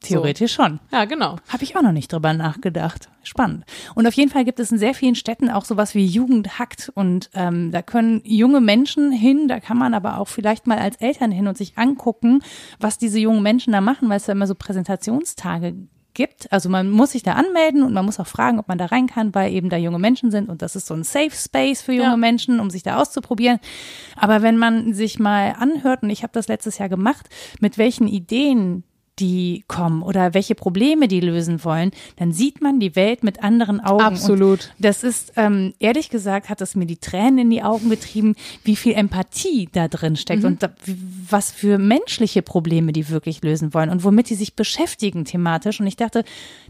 Theoretisch schon. ja, genau. Habe ich auch noch nicht drüber nachgedacht. Spannend. Und auf jeden Fall gibt es in sehr vielen Städten auch sowas wie Jugend hackt. Und ähm, da können junge Menschen hin, da kann man aber auch vielleicht mal als Eltern hin und sich angucken, was diese jungen Menschen da machen, weil es ja immer so Präsentationstage gibt. Also man muss sich da anmelden und man muss auch fragen, ob man da rein kann, weil eben da junge Menschen sind und das ist so ein Safe Space für junge Ja. Menschen, um sich da auszuprobieren. Aber wenn man sich mal anhört, und ich habe das letztes Jahr gemacht, mit welchen Ideen die kommen oder welche Probleme die lösen wollen, dann sieht man die Welt mit anderen Augen. Absolut. Und das ist, ähm, ehrlich gesagt, hat es mir die Tränen in die Augen getrieben, wie viel Empathie da drin steckt Mhm. und da, was für menschliche Probleme die wirklich lösen wollen und womit die sich beschäftigen thematisch. Und ich dachte,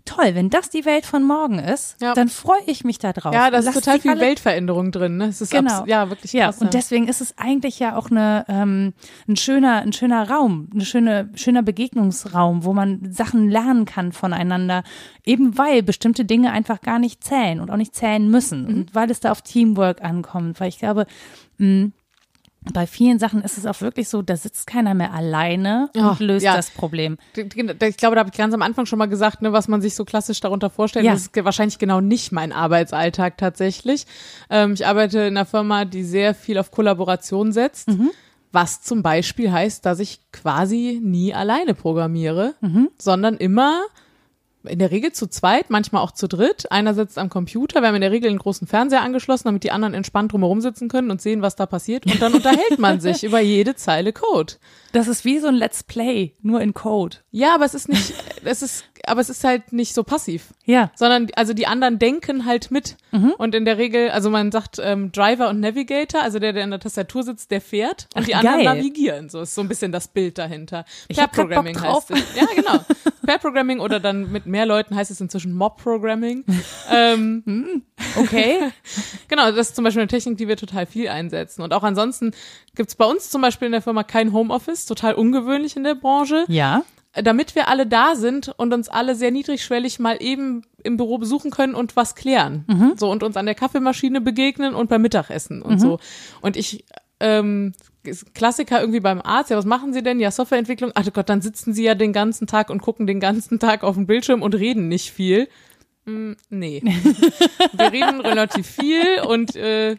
toll, wenn das die Welt von morgen ist, Ja. dann freue ich mich da drauf. Ja, da ist total viel Weltveränderung drin. Ne? Es ist Genau. ja wirklich ja, krass. und deswegen ist es eigentlich ja auch eine, ähm, ein schöner, ein schöner Raum, ein schöne, schöner Begegnungsraum, wo man Sachen lernen kann voneinander, eben weil bestimmte Dinge einfach gar nicht zählen und auch nicht zählen müssen Mhm. und weil es da auf Teamwork ankommt, weil ich glaube, mh, bei vielen Sachen ist es auch wirklich so, da sitzt keiner mehr alleine und Ja, löst ja. das Problem. Ich glaube, da habe ich ganz am Anfang schon mal gesagt, ne, was man sich so klassisch darunter vorstellt. Ja. Das ist wahrscheinlich genau nicht mein Arbeitsalltag tatsächlich. Ähm, ich arbeite in einer Firma, die sehr viel auf Kollaboration setzt. Mhm. Was zum Beispiel heißt, dass ich quasi nie alleine programmiere, Mhm. sondern immer in der Regel zu zweit, manchmal auch zu dritt. Einer sitzt am Computer, wir haben in der Regel einen großen Fernseher angeschlossen, damit die anderen entspannt drumherum sitzen können und sehen, was da passiert. Und dann unterhält man sich über jede Zeile Code. Das ist wie so ein Let's Play, nur in Code. Ja, aber es ist nicht, es ist, aber es ist halt nicht so passiv. Ja. Sondern, also die anderen denken halt mit. Mhm. Und in der Regel, also man sagt ähm, Driver und Navigator, also der, der in der Tastatur sitzt, der fährt und Ach, die anderen geil. navigieren. So ist so ein bisschen das Bild dahinter. Pair-Programming drauf. heißt es. Ja, genau. Pair-Programming oder dann mit mehr Leuten heißt es inzwischen Mob-Programming. ähm, Okay. Genau, das ist zum Beispiel eine Technik, die wir total viel einsetzen. Und auch ansonsten gibt's bei uns zum Beispiel in der Firma kein Homeoffice, total ungewöhnlich in der Branche ja. Damit wir alle da sind und uns alle sehr niedrigschwellig mal eben im Büro besuchen können und was klären. So und uns an der Kaffeemaschine begegnen und beim Mittagessen und so. Und ich ähm, Klassiker irgendwie beim Arzt, ja, was machen Sie denn? Ja, Softwareentwicklung. Ach Gott, dann sitzen Sie ja den ganzen Tag und gucken den ganzen Tag auf den Bildschirm und reden nicht viel. Hm, nee. Wir reden relativ viel und äh,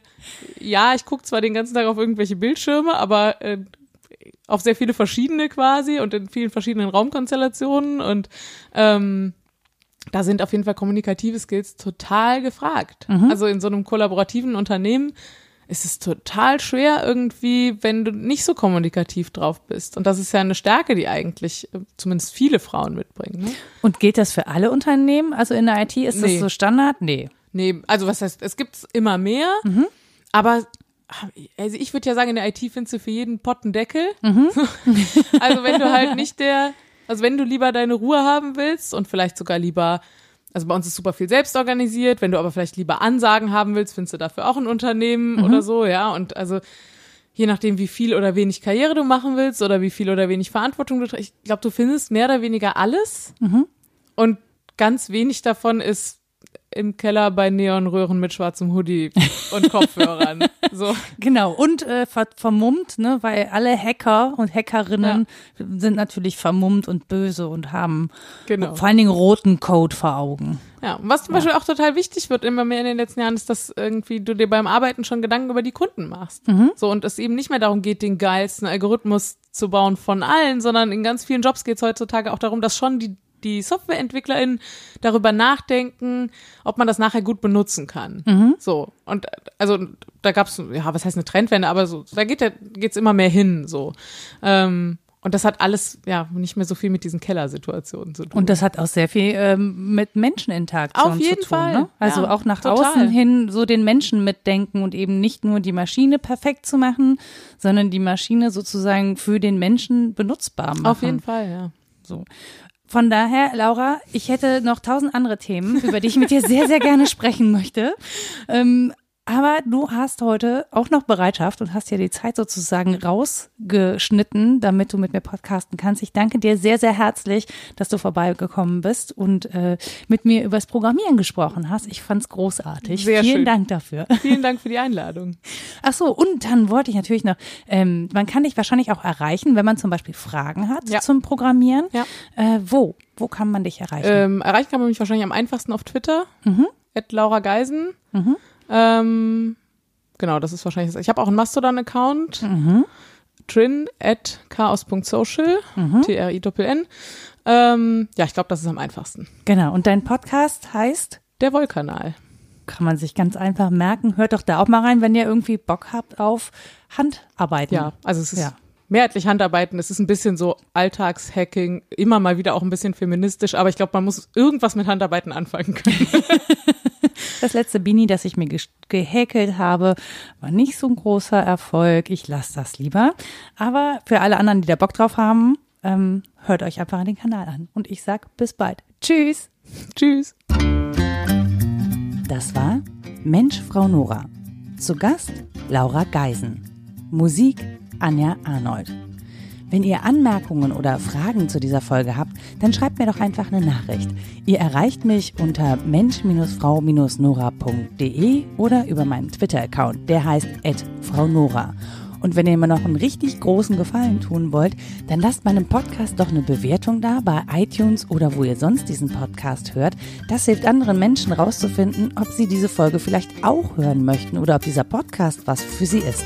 ja, ich gucke zwar den ganzen Tag auf irgendwelche Bildschirme, aber äh, auf sehr viele verschiedene quasi und in vielen verschiedenen Raumkonstellationen und ähm, da sind auf jeden Fall kommunikative Skills total gefragt. Mhm. Also in so einem kollaborativen Unternehmen ist es total schwer irgendwie, wenn du nicht so kommunikativ drauf bist. Und das ist ja eine Stärke, die eigentlich äh, zumindest viele Frauen mitbringen. Ne? Und gilt das für alle Unternehmen? Also in der IT ist Nee. das so Standard? Nee. Nee, also was heißt, es gibt immer mehr, Mhm. aber also ich würde ja sagen, in der IT findest du für jeden Pott einen Deckel. Mhm. also wenn du halt nicht der, also wenn du lieber deine Ruhe haben willst und vielleicht sogar lieber, also bei uns ist super viel selbst organisiert, wenn du aber vielleicht lieber Ansagen haben willst, findest du dafür auch ein Unternehmen Mhm. oder so, ja. Und also je nachdem, wie viel oder wenig Karriere du machen willst oder wie viel oder wenig Verantwortung du trägst, ich glaube, du findest mehr oder weniger alles. Mhm. Und ganz wenig davon ist im Keller bei Neonröhren mit schwarzem Hoodie und Kopfhörern. so. Genau, und äh, ver vermummt, ne, weil alle Hacker und Hackerinnen sind natürlich vermummt und böse und haben Genau. vor allen Dingen roten Code vor Augen. Ja, und was zum Beispiel auch total wichtig wird immer mehr in den letzten Jahren, ist, dass irgendwie du dir beim Arbeiten schon Gedanken über die Kunden machst. So, und es eben nicht mehr darum geht, den geilsten Algorithmus zu bauen von allen, sondern in ganz vielen Jobs geht es heutzutage auch darum, dass schon die, die SoftwareentwicklerInnen darüber nachdenken, ob man das nachher gut benutzen kann. So. Und also da gab es, ja, was heißt eine Trendwende, aber so, da geht der, geht's immer mehr hin. So. Ähm, und das hat alles ja nicht mehr so viel mit diesen Kellersituationen zu tun. Und das hat auch sehr viel ähm, mit Menscheninteraktion Auf jeden zu tun. Fall, Ne? Also ja, auch nach total. außen hin so den Menschen mitdenken und eben nicht nur die Maschine perfekt zu machen, sondern die Maschine sozusagen für den Menschen benutzbar machen. Auf jeden Fall, ja. So. Von daher, Laura, ich hätte noch tausend andere Themen, über die ich mit dir sehr, sehr gerne sprechen möchte. Ähm, aber du hast heute auch noch Bereitschaft und hast ja die Zeit sozusagen rausgeschnitten, damit du mit mir podcasten kannst. Ich danke dir sehr, sehr herzlich, dass du vorbeigekommen bist und äh, mit mir übers Programmieren gesprochen hast. Ich fand's großartig. Sehr Vielen schön. Dank dafür. Vielen Dank für die Einladung. Ach so, und dann wollte ich natürlich noch, ähm, man kann dich wahrscheinlich auch erreichen, wenn man zum Beispiel Fragen hat Ja. zum Programmieren. Ja. Äh, wo? Wo kann man dich erreichen? Ähm, erreichen kann man mich wahrscheinlich am einfachsten auf Twitter. At Laura Geisen. Ähm, genau, das ist wahrscheinlich das. Ich habe auch einen Mastodon-Account. Trin at chaos.social. T-R-I-N. Ähm, ja, ich glaube, das ist am einfachsten. Genau. Und dein Podcast heißt, Der Wollkanal. kann man sich ganz einfach merken. Hört doch da auch mal rein, wenn ihr irgendwie Bock habt auf Handarbeiten. Ja, also es ist Ja. mehrheitlich Handarbeiten. Es ist ein bisschen so Alltagshacking, immer mal wieder auch ein bisschen feministisch, aber ich glaube, man muss irgendwas mit Handarbeiten anfangen können. Das letzte Bini, das ich mir ge gehäkelt habe, war nicht so ein großer Erfolg. Ich lasse das lieber. Aber für alle anderen, die da Bock drauf haben, ähm, hört euch einfach den Kanal an. Und ich sag bis bald. Tschüss. Tschüss. Das war Mensch, Frau Nora. Zu Gast Laura Geisen. Musik Anja Arnold. Wenn ihr Anmerkungen oder Fragen zu dieser Folge habt, dann schreibt mir doch einfach eine Nachricht. Ihr erreicht mich unter mensch-frau-nora.de oder über meinen Twitter-Account, der heißt Frau Nora. Und wenn ihr mir noch einen richtig großen Gefallen tun wollt, dann lasst meinem Podcast doch eine Bewertung da bei iTunes oder wo ihr sonst diesen Podcast hört. Das hilft anderen Menschen rauszufinden, ob sie diese Folge vielleicht auch hören möchten oder ob dieser Podcast was für sie ist.